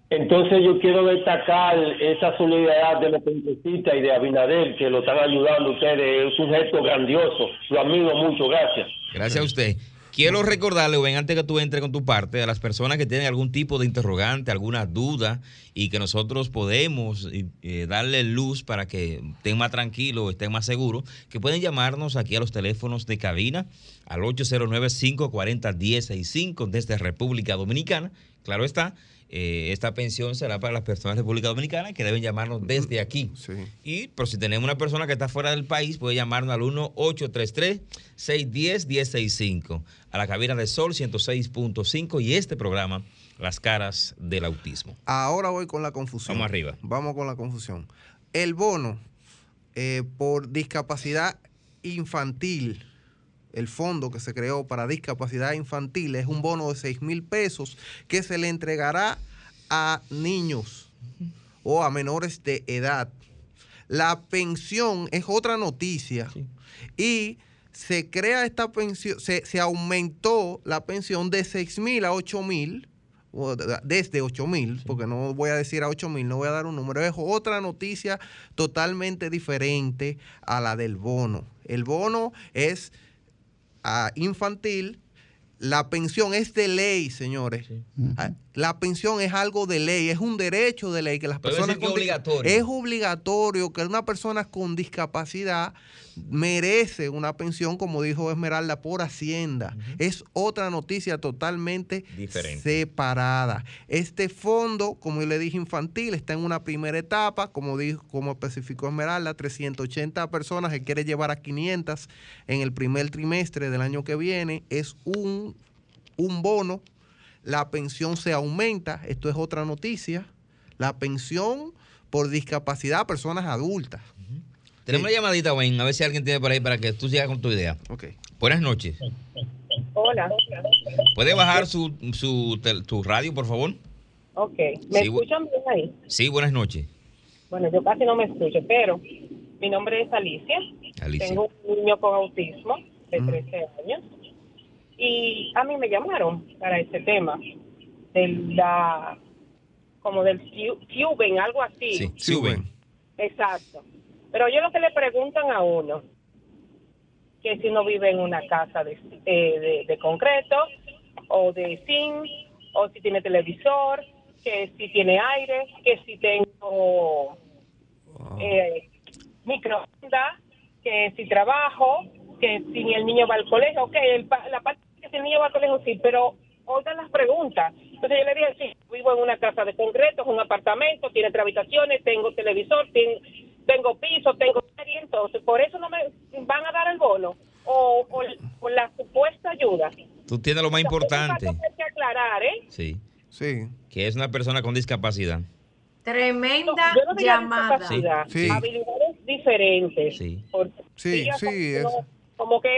Entonces yo quiero destacar esa solidaridad de los congresistas y de Abinader que lo están ayudando ustedes. Es un gesto grandioso. Lo admiro mucho. Gracias. Gracias a usted. Quiero recordarle, ven, antes que tú entres con tu parte, a las personas que tienen algún tipo de interrogante, alguna duda, y que nosotros podemos eh, eh, darle luz para que estén más tranquilos, estén más seguros, que pueden llamarnos aquí a los teléfonos de cabina al 809-540-1065 desde República Dominicana. Claro está, eh, esta pensión será para las personas de República Dominicana que deben llamarnos desde aquí. Sí. Y pero si tenemos una persona que está fuera del país, puede llamarnos al 1-833-610-1065 a la cabina de Sol 106.5 y este programa, Las Caras del Autismo. Ahora voy con la confusión. Vamos arriba. Vamos con la confusión. El bono eh, por discapacidad infantil, el fondo que se creó para discapacidad infantil, es un bono de 6 mil pesos que se le entregará a niños o a menores de edad. La pensión es otra noticia y se crea esta pensión, se, se aumentó la pensión de 6 mil a 8 mil, desde 8 mil, porque no voy a decir a 8 mil, no voy a dar un número, es otra noticia totalmente diferente a la del bono. El bono es ah, infantil, la pensión es de ley, señores. Ah, La pensión es algo de ley, es un derecho de ley que las Puede personas es con obligatorio. es obligatorio que una persona con discapacidad merece una pensión, como dijo Esmeralda, por Hacienda. Es otra noticia totalmente Diferente. separada. Este fondo, como yo le dije, infantil, está en una primera etapa, como dijo, como especificó Esmeralda, 380 personas que quiere llevar a 500 en el primer trimestre del año que viene. Es un, un bono. La pensión se aumenta. Esto es otra noticia. La pensión por discapacidad a personas adultas. Tenemos una llamadita, Wayne, a ver si alguien tiene por ahí para que tú sigas con tu idea. Ok. Buenas noches. Hola. ¿Puede bajar su, su, tu radio, por favor? Ok. ¿Me Sí, escuchan bien ahí? Sí, buenas noches. Bueno, yo casi no me escucho, pero mi nombre es Alicia. Alicia. Tengo un niño con autismo de Mm. 13 años. Y a mí me llamaron para este tema. De la. como del Cuben, algo así. Sí, suben. Exacto. Pero yo lo que le preguntan a uno, que si uno vive en una casa de, eh, de, de concreto o de zinc, o si tiene televisor, que si tiene aire, que si tengo eh, microondas, que si trabajo, que si el niño va al colegio, ok, el pa- la parte que si el niño va al colegio sí, pero oigan las preguntas. Entonces yo le dije, sí, vivo en una casa de concreto, es un apartamento, tiene tres habitaciones, tengo televisor, ten- tengo piso, tengo serie, entonces por eso no me van a dar el bono o, o, o la supuesta ayuda. Tú tienes lo más importante. Hay que aclarar, ¿eh? Sí. Sí. Que es una persona con discapacidad. Tremenda Yo no diría llamada. discapacidad, Sí, sí. habilidades diferentes. Sí. Porque Sí, sí, como que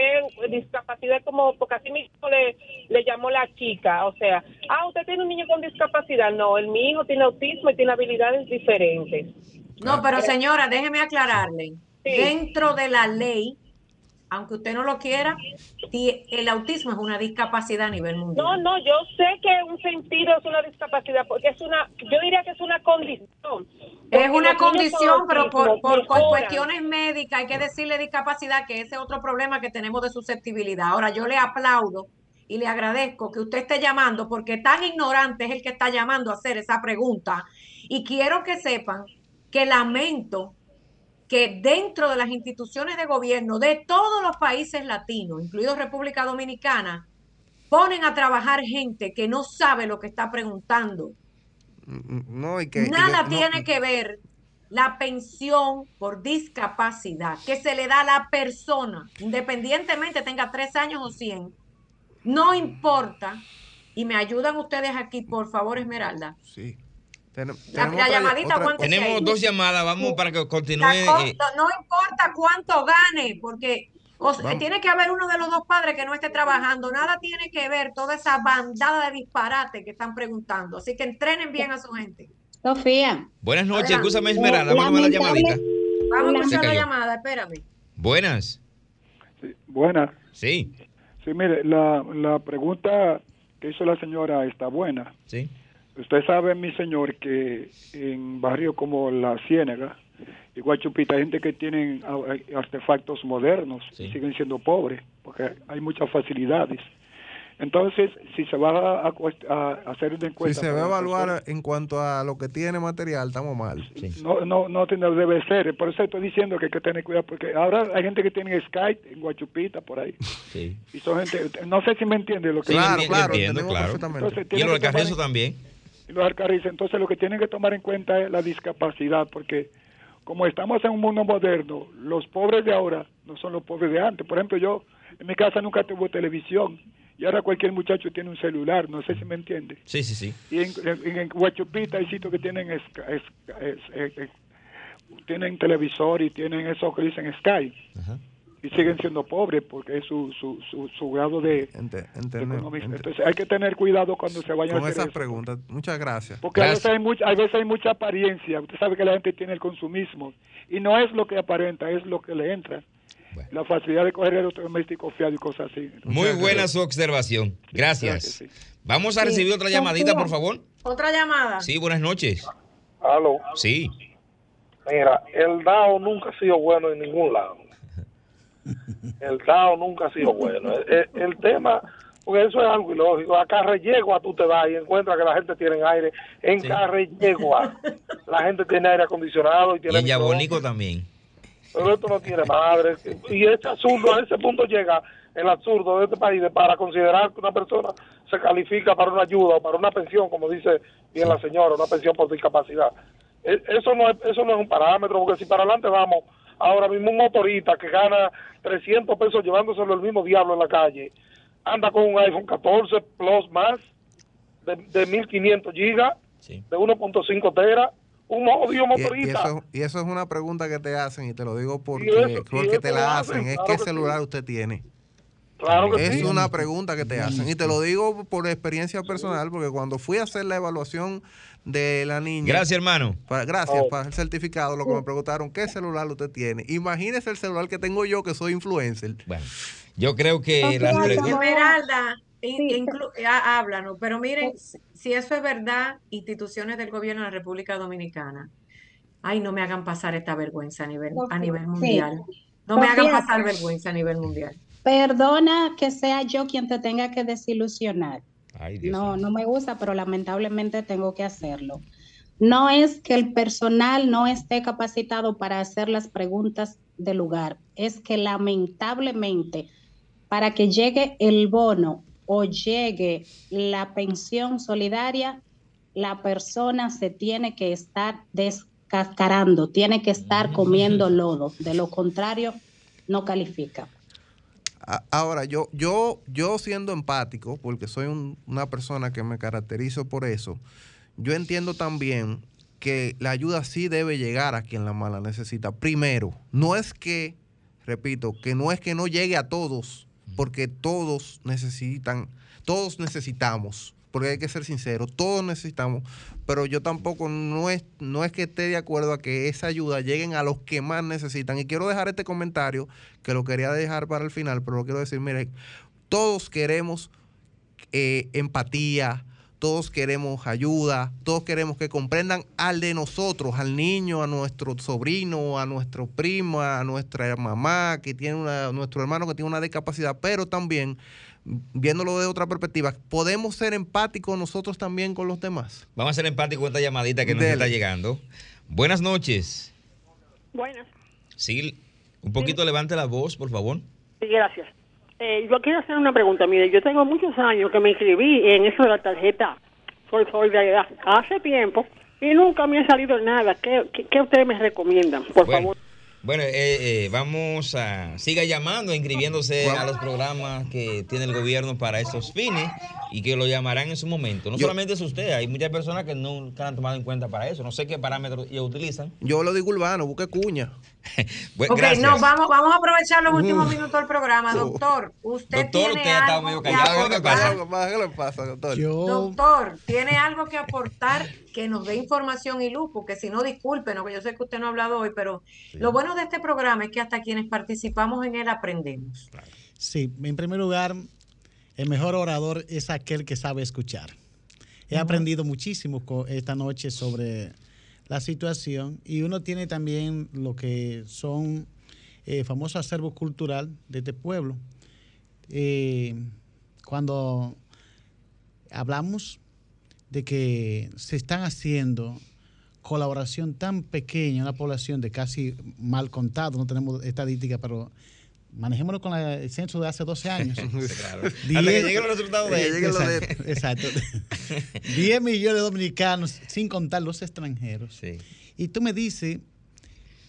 discapacidad, como porque así mismo le, le llamó la chica, o sea, ah, usted tiene un niño con discapacidad, no, el mi hijo tiene autismo y tiene habilidades diferentes. No, pero señora, déjeme aclararle. Sí. Dentro de la ley, aunque usted no lo quiera, el autismo es una discapacidad a nivel mundial. No, no, yo sé que un sentido es una discapacidad, porque es una, yo diría que es una condición. Es una condición, con pero por, por mejoran. cuestiones médicas hay que decirle discapacidad, que ese es otro problema que tenemos de susceptibilidad. Ahora, yo le aplaudo y le agradezco que usted esté llamando, porque tan ignorante es el que está llamando a hacer esa pregunta. Y quiero que sepan que lamento que dentro de las instituciones de gobierno de todos los países latinos, incluido República Dominicana, ponen a trabajar gente que no sabe lo que está preguntando. Mm, No, y que, y Nada no- tiene que ver la pensión por discapacidad que se le da a la persona, independientemente tenga tres años o cien. No importa. Y me ayudan ustedes aquí, por favor, Esmeralda. Sí. Tenemos la llamadita, otra- Tenemos dos llamadas, vamos para que continúe. co- eh, no importa cuánto gane, porque o sea, Vamos. tiene que haber uno de los dos padres que no esté trabajando. Nada tiene que ver toda esa bandada de disparate que están preguntando. Así que entrenen bien a su gente. Sofía. buenas noches, escúchame Esmeralda, vamos a la llamadita. Vamos a escuchar la llamada, espérame. Buenas, Buenas. sí, Sí, mire, la, la pregunta que hizo la señora está buena. sí. Usted sabe, mi señor, que en barrios como La Ciénaga y Guachupita hay gente que tienen a- artefactos modernos Sí. y siguen siendo pobres porque hay muchas facilidades. Entonces, si se va a, a hacer una Si encuesta... se va a evaluar en cuanto a lo que tiene material, estamos mal. No, no, no tiene- debe ser. Por eso estoy diciendo que hay que tener cuidado, porque ahora hay gente que tiene Skype en Guachupita, por ahí. sí. Y son gente, no sé si me entiende lo que Sí, Claro, claro, entiendo, claro. perfectamente. Entonces, Y tiene en en- también. Y los alcarrizos. Entonces, lo que tienen que tomar en cuenta es la discapacidad, porque como estamos en un mundo moderno, los pobres de ahora no son los pobres de antes. Por ejemplo, yo en mi casa nunca tuve televisión y ahora cualquier muchacho tiene un celular, no sé si me entiende. Sí, sí, sí. Y en, en, Huachupita hay sitios que tienen es- es- eh, tienen televisor y tienen eso que dicen Sky Ajá. Y siguen siendo pobres porque es su, su, su, su grado de, Ente- de entendemos, economía. ente- Entonces hay que tener cuidado cuando se vayan a con hacer esas eso. preguntas. Muchas gracias. Porque a veces, hay mucha, a veces hay mucha apariencia. Usted sabe que la gente tiene el consumismo. Y no es lo que aparenta, es lo que le entra. Bueno. La facilidad de coger electrodomésticos fiados y cosas así. Muy buena su observación. Gracias. Gracias, Vamos a recibir otra llamadita, por favor. Otra llamada. Sí, buenas noches. Aló. Sí. Mira, el DAO nunca ha sido bueno en ningún lado. El DAO nunca ha sido bueno. El, tema, porque eso es algo ilógico. A Carrellegua tú te vas y encuentras que la gente tiene aire. En Sí. Carrellegua la gente tiene aire acondicionado y Y tiene en microondas. Yabonico también. Pero esto no tiene madre. Y ese absurdo, a ese punto llega el absurdo de este país de para considerar que una persona se califica para una ayuda o para una pensión, como dice bien la señora, una pensión por discapacidad. E- Eso no, es, eso no es un parámetro, porque si para adelante vamos, ahora mismo un motorista que gana 300 pesos llevándoselo el mismo diablo en la calle, anda con un iPhone 14 Plus más de, de 1500 gigas, Sí. de 1.5 teras, un odio Y, y motorista. eso, y eso es una pregunta que te hacen y te lo digo porque, eso- porque te la hacen, hacen. Es claro qué sí. celular usted tiene. Claro que Es sí. una pregunta que te hacen. Y te lo digo por experiencia personal, porque cuando fui a hacer la evaluación de la niña. Gracias, hermano. Para, gracias, Oh. para el certificado, lo que me preguntaron, ¿qué celular usted tiene? Imagínese el celular que tengo yo, que soy influencer. Bueno, yo creo que Ok, las. Esmeralda, háblanos, pero miren, si- eso es verdad, instituciones del gobierno de la República Dominicana, ay, no me hagan pasar esta vergüenza a nivel, a nivel Sí. mundial. No me hagan Sofía. pasar vergüenza a nivel mundial. Perdona que sea yo quien te tenga que desilusionar. Ay, Dios No, no me gusta, pero lamentablemente tengo que hacerlo. No es que el personal no esté capacitado para hacer las preguntas de lugar, es que lamentablemente para que llegue el bono o llegue la pensión solidaria, la persona se tiene que estar descascarando, tiene que estar comiendo (laughs) lodo, de lo contrario no califica. Ahora, yo, yo, yo siendo empático, porque soy un- una persona que me caracterizo por eso, yo entiendo también que la ayuda sí debe llegar a quien la mala necesita. Primero, no es que, repito, que no es que no llegue a todos, porque todos necesitan, todos necesitamos, porque hay que ser sincero, todos necesitamos, pero yo tampoco no es, no es que esté de acuerdo a que esa ayuda lleguen a los que más necesitan. Y quiero dejar este comentario, que lo quería dejar para el final, pero lo quiero decir, mire, todos queremos eh, empatía, todos queremos ayuda, todos queremos que comprendan al de nosotros, al niño, a nuestro sobrino, a nuestro primo, a nuestra mamá que tiene una, nuestro hermano que tiene una discapacidad, pero también viéndolo de otra perspectiva, podemos ser empáticos nosotros también con los demás. Vamos a ser empáticos con esta llamadita que nos Dele. está llegando. Buenas noches. Buenas, Sí, un poquito levante la voz, por favor. sí, gracias. Eh, yo quiero hacer una pregunta. Mire, yo tengo muchos años que me inscribí en eso de la tarjeta Sol Solidaridad hace tiempo y nunca me ha salido nada. ¿Qué, qué, qué ustedes me recomiendan? Por Bueno, favor. Bueno, eh, eh, vamos a. Siga llamando, inscribiéndose a los programas que tiene el gobierno para esos fines y que lo llamarán en su momento. No Yo- solamente es usted, hay muchas personas que nunca han tomado en cuenta para eso. No sé qué parámetros ellos utilizan. Yo lo digo urbano, busque cuña. (laughs) Bueno, Ok, gracias. no, vamos, vamos a aprovechar los últimos Uh. minutos del programa. Uh. Doctor, usted Doctor, tiene usted algo medio que callado. ¿Qué aportar? ¿Qué le pasa, doctor? Doctor, ¿tiene algo que aportar que nos dé información y luz? Porque si no, discúlpenos, que yo sé que usted no ha hablado hoy, pero lo bueno de este programa es que hasta quienes participamos en él aprendemos. Sí, en primer lugar, el mejor orador es aquel que sabe escuchar. He aprendido muchísimo esta noche sobre la situación y uno tiene también lo que son eh, famoso acervo cultural de este pueblo. Eh, cuando hablamos de que se están haciendo colaboración tan pequeña en una población de casi mal contado, no tenemos estadística, pero manejémoslo con la- el censo de hace 12 años. (laughs) claro. Hasta que lleguen los resultados de él. Exacto, exacto. (laughs) 10 millones de dominicanos, sin contar los extranjeros. Y tú me dices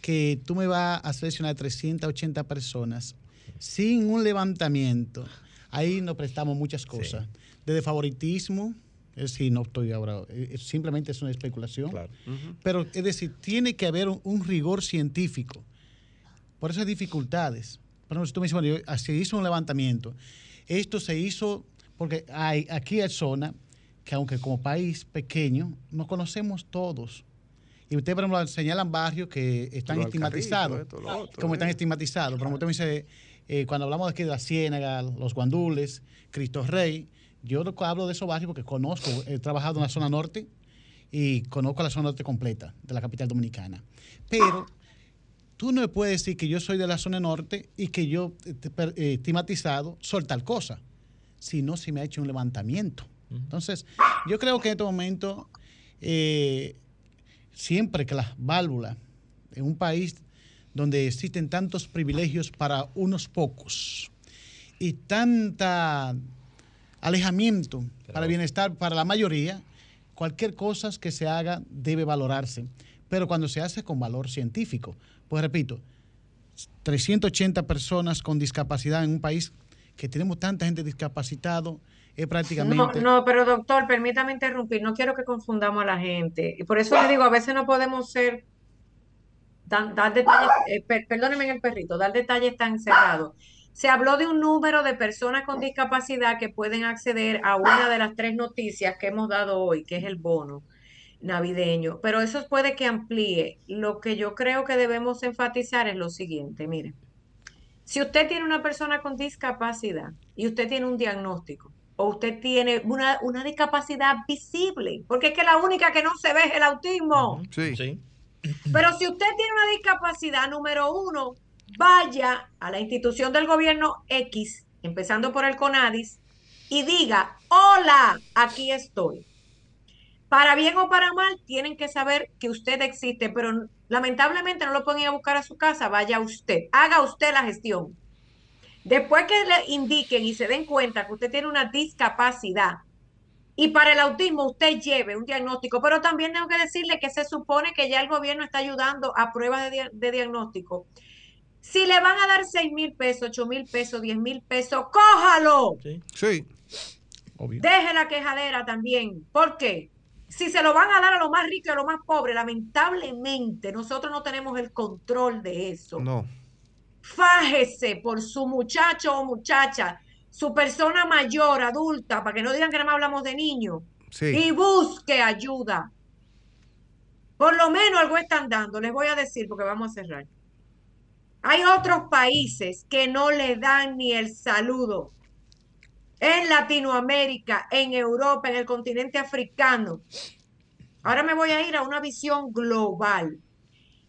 que tú me vas a seleccionar 380 personas sin un levantamiento. Ahí nos prestamos muchas cosas. Desde favoritismo, es decir, no estoy ahora, eh, simplemente es una especulación. Pero es decir, tiene que haber un, un rigor científico. Por eso hay dificultades. Por ejemplo, si tú me dices, bueno, yo- se hizo un levantamiento. Esto se hizo porque hay, aquí hay zona que aunque como país pequeño, nos conocemos todos. Y usted, por ejemplo, señalan barrios que están estigmatizados. Esto, otro, como están eh. estigmatizados. Por ejemplo, usted me dice, eh, cuando hablamos aquí de la Ciénaga, los Guandules, Cristo Rey, yo hablo de esos barrios porque conozco, he trabajado en la zona norte y conozco la zona norte completa de la capital dominicana. Pero tú no me puedes decir que yo soy de la zona norte y que yo eh, eh, estigmatizado soy tal cosa, si no se me ha hecho un levantamiento. Entonces, yo creo que en este momento, eh, siempre que las válvulas en un país donde existen tantos privilegios para unos pocos y tanta alejamiento para bienestar para la mayoría, cualquier cosa que se haga debe valorarse, pero cuando se hace con valor científico. Pues repito, 380 personas con discapacidad en un país que tenemos tanta gente discapacitado, es No, prácticamente... no, pero doctor, permítame interrumpir, no quiero que confundamos a la gente. Y por eso le digo, a veces no podemos ser, dan- dar detalles, eh, per- perdónenme en el perrito, dar detalles tan cerrados. Se habló de un número de personas con discapacidad que pueden acceder a una de las tres noticias que hemos dado hoy, que es el bono navideño, pero eso puede que amplíe. Lo que yo creo que debemos enfatizar es lo siguiente, mire, si usted tiene una persona con discapacidad y usted tiene un diagnóstico o usted tiene una, una discapacidad visible, porque es que la única que no se ve es el autismo. Sí. Pero si usted tiene una discapacidad, número uno, vaya a la institución del gobierno X, empezando por el CONADIS, y diga, hola, aquí estoy. Para bien o para mal, tienen que saber que usted existe, pero lamentablemente no lo pueden ir a buscar a su casa, vaya usted, haga usted la gestión. Después que le indiquen y se den cuenta que usted tiene una discapacidad y para el autismo usted lleve un diagnóstico, pero también tengo que decirle que se supone que ya el gobierno está ayudando a pruebas de, dia- de diagnóstico. Si le van a dar 6 mil pesos, 8 mil pesos, 10 mil pesos, cójalo. Sí. Deje la quejadera también. ¿Por qué? Si se lo van a dar a los más ricos y a los más pobres, lamentablemente nosotros no tenemos el control de eso. No. Fájese por su muchacho o muchacha, su persona mayor, adulta, para que no digan que nada más hablamos de niños. Sí. Y busque ayuda. Por lo menos algo están dando, les voy a decir porque vamos a cerrar. Hay otros países que no le dan ni el saludo. En Latinoamérica, en Europa, en el continente africano. Ahora me voy a ir a una visión global.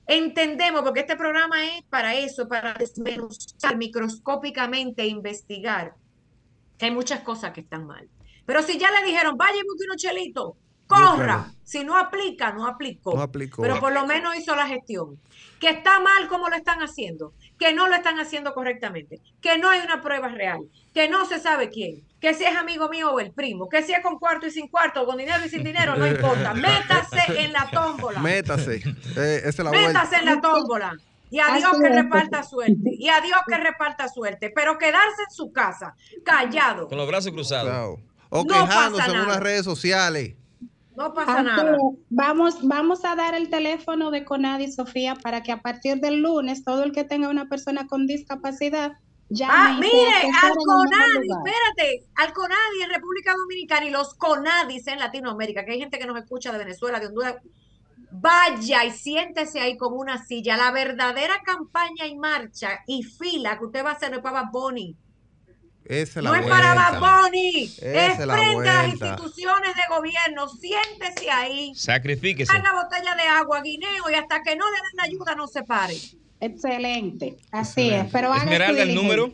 Entendemos, porque este programa es para eso, para desmenuzar microscópicamente e investigar que hay muchas cosas que están mal. Pero si ya le dijeron, vaya y busque unos chelitos, corra. Si no aplica, no aplicó. No aplicó. Pero por lo menos hizo la gestión. Que está mal como lo están haciendo, que no lo están haciendo correctamente, que no hay una prueba real, que no se sabe quién, que si es amigo mío o el primo, que si es con cuarto y sin cuarto, con dinero y sin dinero, no importa. (laughs) Métase en la tómbola. Métase. Eh, esa es la vuelta. Métase en la tómbola. Y a Dios que reparta suerte. Y a Dios que reparta suerte. Pero quedarse en su casa, callado, Con los brazos cruzados. Claro. O No pasa quejándose en unas redes sociales. No pasa nada. Vamos, vamos a dar el teléfono de Conadi, Sofía, para que a partir del lunes todo el que tenga una persona con discapacidad llame Ah, mire, al CONADI, espérate, al CONADI en República Dominicana y los CONADIs en Latinoamérica, que hay gente que nos escucha de Venezuela, de Honduras, vaya y siéntese ahí con una silla. La verdadera campaña y marcha y fila que usted va a hacer no es para Bunny, Esa es la no es para vuelta. Bunny, Esa es frente a las instituciones de gobierno, siéntese ahí, Sacrifíquese. haga botella de agua, guineo, y hasta que no le den ayuda no se pare. Excelente, así Excelente. es. Pero haga Esmeralda, el número.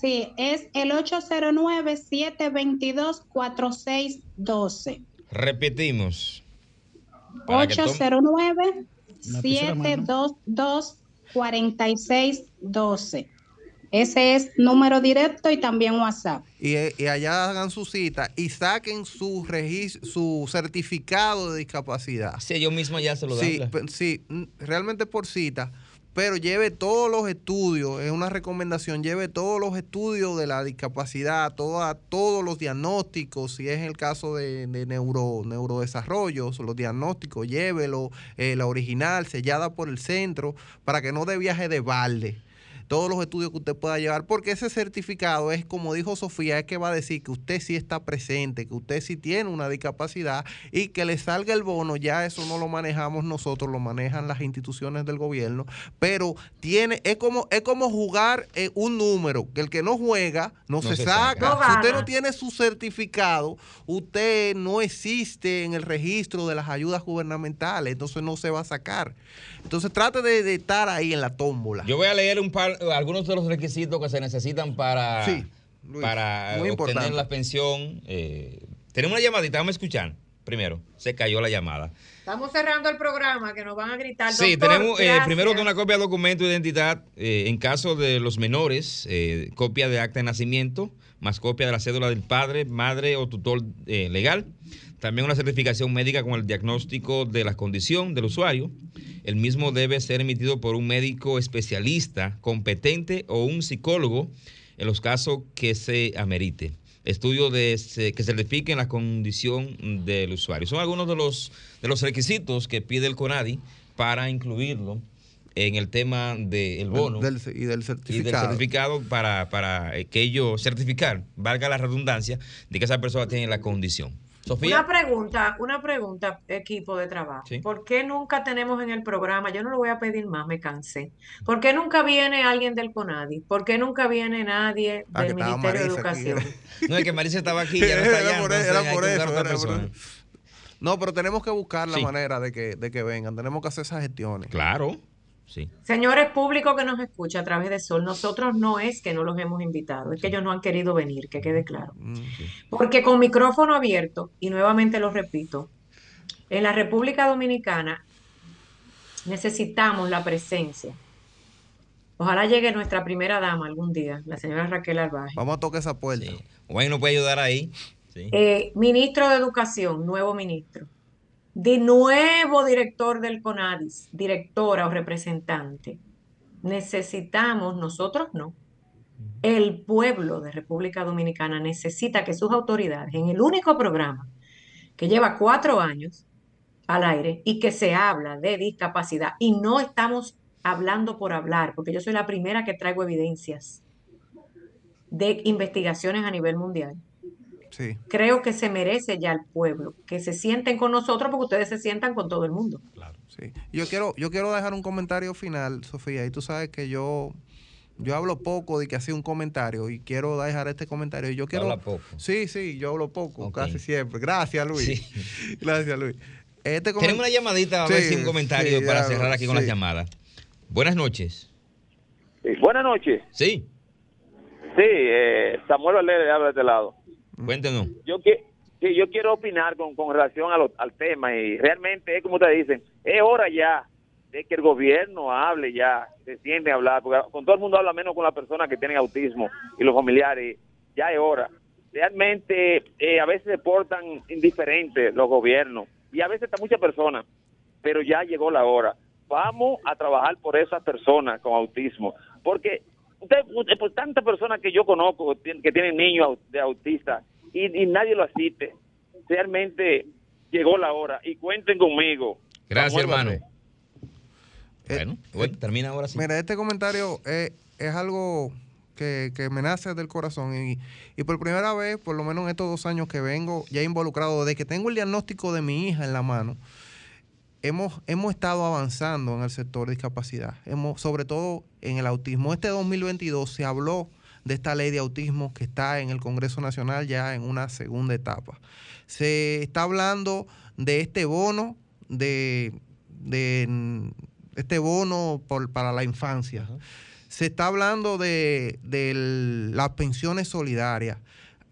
Sí, es el 809-722-4612. Repetimos. Para que tome- 809-722-4612. Ese es número directo y también WhatsApp. Y, eh, y allá hagan su cita y saquen su registro, su certificado de discapacidad. Sí, ellos mismos ya se lo dan. Sí, pe- sí, realmente por cita, pero lleve todos los estudios, es una recomendación, lleve todos los estudios de la discapacidad, toda, todos los diagnósticos, si es el caso de, de neuro, neurodesarrollo, los diagnósticos, llévelo, eh, la original, sellada por el centro, para que no dé viaje de balde todos los estudios que usted pueda llevar, porque ese certificado es, como dijo Sofía, es que va a decir que usted sí está presente, que usted sí tiene una discapacidad y que le salga el bono, ya eso no lo manejamos nosotros, lo manejan las instituciones del gobierno, pero tiene, es como, es como jugar eh, un número, que el que no juega no, se, se saca. saca. No si usted no tiene su certificado, usted no existe en el registro de las ayudas gubernamentales, entonces no se va a sacar. Entonces trate de, de estar ahí en la tómbola. Yo voy a leer un par, algunos de los requisitos que se necesitan para, Sí, Luis, para muy obtener importante. la pensión. Eh, tenemos una llamadita, vamos a escuchar. Primero, se cayó la llamada. Estamos cerrando el programa que nos van a gritar. Sí, Doctor, tenemos eh, primero de una copia de documento de identidad eh, en caso de los menores, eh, copia de acta de nacimiento, más copia de la cédula del padre, madre o tutor eh, legal. También una certificación médica con el diagnóstico de la condición del usuario. El mismo debe ser emitido por un médico especialista competente o un psicólogo en los casos que se amerite. Estudio de se- que certifiquen la condición del usuario. Son algunos de los, de los requisitos que pide el CONADI para incluirlo en el tema del bono Del- y del y del certificado. certificado para, para eh, que ellos certificar, valga la redundancia, de que esa persona tiene la condición. Sofía. Una pregunta, una pregunta, equipo de trabajo. Sí. ¿Por qué nunca tenemos en el programa? Yo no lo voy a pedir más, me cansé. ¿Por qué nunca viene alguien del CONADI? ¿Por qué nunca viene nadie Ah, del Ministerio de aquí, Educación? (laughs) No, es que Marisa estaba aquí, ya no (laughs) está allá, Era por, entonces era por eso. otra era por persona. eso. No, pero tenemos que buscar la Sí. manera de que, de que vengan. Tenemos que hacer esas gestiones. Claro, sí. Señores públicos que nos escucha a través de Sol, nosotros no es que no los hemos invitado, es que ellos no han querido venir, que quede claro. Mm, Porque con micrófono abierto, y nuevamente lo repito, en la República Dominicana necesitamos la presencia. Ojalá llegue nuestra primera dama algún día, la señora Raquel Arbaje. Vamos a tocar esa puerta. sí. Wayne nos puede ayudar ahí. Sí. Eh, ministro de Educación, nuevo ministro. De nuevo director del CONADIS, directora o representante. Necesitamos, nosotros no, el pueblo de República Dominicana necesita que sus autoridades, en el único programa que lleva cuatro años al aire y que se habla de discapacidad, y no estamos hablando por hablar, porque yo soy la primera que traigo evidencias de investigaciones a nivel mundial Sí. creo que se merece ya el pueblo, que se sienten con nosotros porque ustedes se sientan con todo el mundo. Sí. Yo quiero, yo quiero dejar un comentario final, Sofía, y tú sabes que yo, yo hablo poco de que hacía un comentario y quiero dejar este comentario. Y yo quiero. Habla poco. Sí, sí, yo hablo poco, casi siempre. Gracias, Luis. Sí. (laughs) Gracias, Luis. Este comen- Tenemos una llamadita, a ver si un comentario sí, para ya, cerrar aquí con las llamadas. Buenas noches. Buenas noches. Sí, Sí, eh, Samuel Valera habla de este lado. Cuéntenos. Yo, que, sí, yo quiero opinar con, con relación a lo- al tema y realmente es como ustedes dicen, es hora ya de que el gobierno hable ya, se siente a hablar, porque con todo el mundo habla menos con las personas que tienen autismo y los familiares, ya es hora. Realmente eh, a veces se portan indiferentes los gobiernos y a veces hasta muchas personas, pero ya llegó la hora. vamos a trabajar por esas personas con autismo, porque usted, usted pues tantas personas que yo conozco que tienen niños de autista y, y nadie lo asiste, realmente llegó la hora y cuenten conmigo. Gracias, hermano. José. Bueno, bueno, termina ahora sí. Mira, este comentario eh, es algo que, que me nace del corazón y, y por primera vez, por lo menos en estos dos años que vengo ya involucrado, desde que tengo el diagnóstico de mi hija en la mano, hemos, hemos estado avanzando en el sector de discapacidad, hemos, sobre todo en el autismo. Este 2022 se habló de esta ley de autismo que está en el Congreso Nacional ya en una segunda etapa. Se está hablando de este bono de, de este bono por- para la infancia. Se está hablando de, de las pensiones solidarias.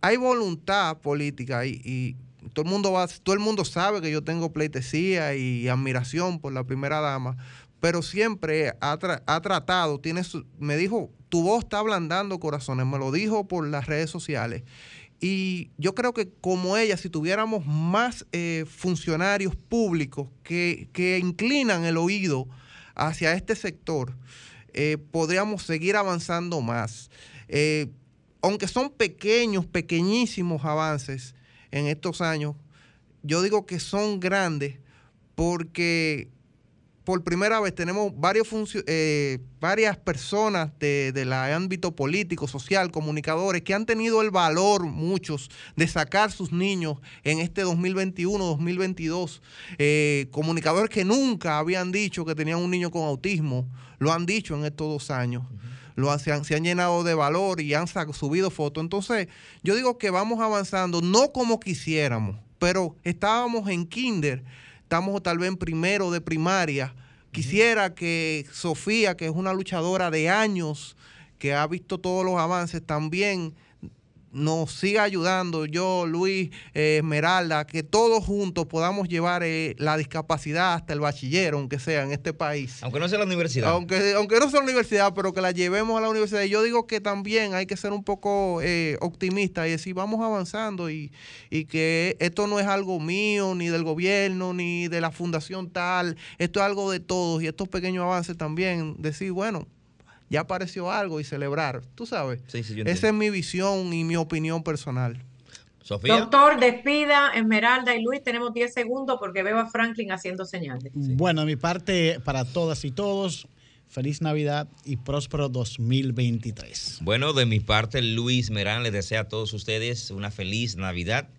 Hay voluntad política y, y todo el mundo va, todo el mundo sabe que yo tengo pleitesía y admiración por la primera dama, pero siempre ha, tra- ha tratado, tiene me dijo, tu voz está ablandando corazones, me lo dijo por las redes sociales. Y yo creo que como ella, si tuviéramos más eh, funcionarios públicos que, que inclinan el oído hacia este sector, eh, podríamos seguir avanzando más. Eh, aunque son pequeños, pequeñísimos avances en estos años, yo digo que son grandes porque por primera vez tenemos eh, varias personas de- del ámbito político, social, comunicadores, que han tenido el valor, muchos, de sacar sus niños en este 2021, 2022. Eh, comunicadores que nunca habían dicho que tenían un niño con autismo, lo han dicho en estos dos años. Lo han- se, han, se han llenado de valor y han subido fotos. Entonces, yo digo que vamos avanzando, no como quisiéramos, pero estábamos en kinder, estamos tal vez en primero de primaria. Quisiera que Sofía, que es una luchadora de años, que ha visto todos los avances, también nos siga ayudando, yo, Luis, eh, Esmeralda, que todos juntos podamos llevar eh, la discapacidad hasta el bachiller, aunque sea en este país. Aunque no sea la universidad. Aunque, aunque no sea la universidad, pero que la llevemos a la universidad. Y yo digo que también hay que ser un poco eh, optimista y decir, vamos avanzando y, y que esto no es algo mío, ni del gobierno, ni de la fundación tal, esto es algo de todos y estos pequeños avances también, decir, bueno, ya apareció algo y celebrar, tú sabes. Sí, sí, yo Esa es mi visión y mi opinión personal. Sofía. Doctor, despida, Esmeralda y Luis, tenemos 10 segundos porque veo a Franklin haciendo señales. Bueno, de mi parte, para todas y todos, feliz Navidad y próspero 2023. Bueno, de mi parte, Luis Merán les desea a todos ustedes una feliz Navidad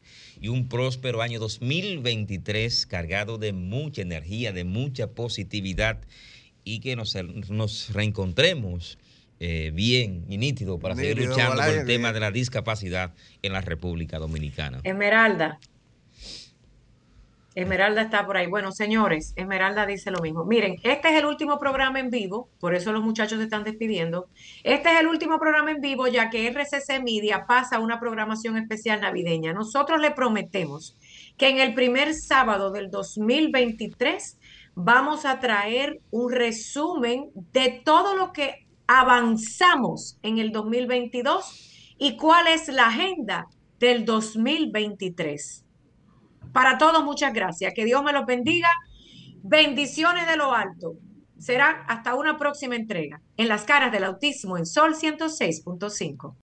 y un próspero año 2023 cargado de mucha energía, de mucha positividad y que nos, nos reencontremos eh, bien y nítido para seguir luchando por el tema de la discapacidad en la República Dominicana. Esmeralda. Esmeralda está por ahí. Bueno, señores, Esmeralda dice lo mismo. Miren, este es el último programa en vivo, por eso los muchachos se están despidiendo. Este es el último programa en vivo, ya que RCC Media pasa a una programación especial navideña. Nosotros le prometemos que en el primer sábado del 2023 vamos a traer un resumen de todo lo que avanzamos en el 2022 y cuál es la agenda del 2023. Para todos, muchas gracias. Que Dios me los bendiga. Bendiciones de lo alto. Será hasta una próxima entrega en las caras del autismo en Sol 106.5.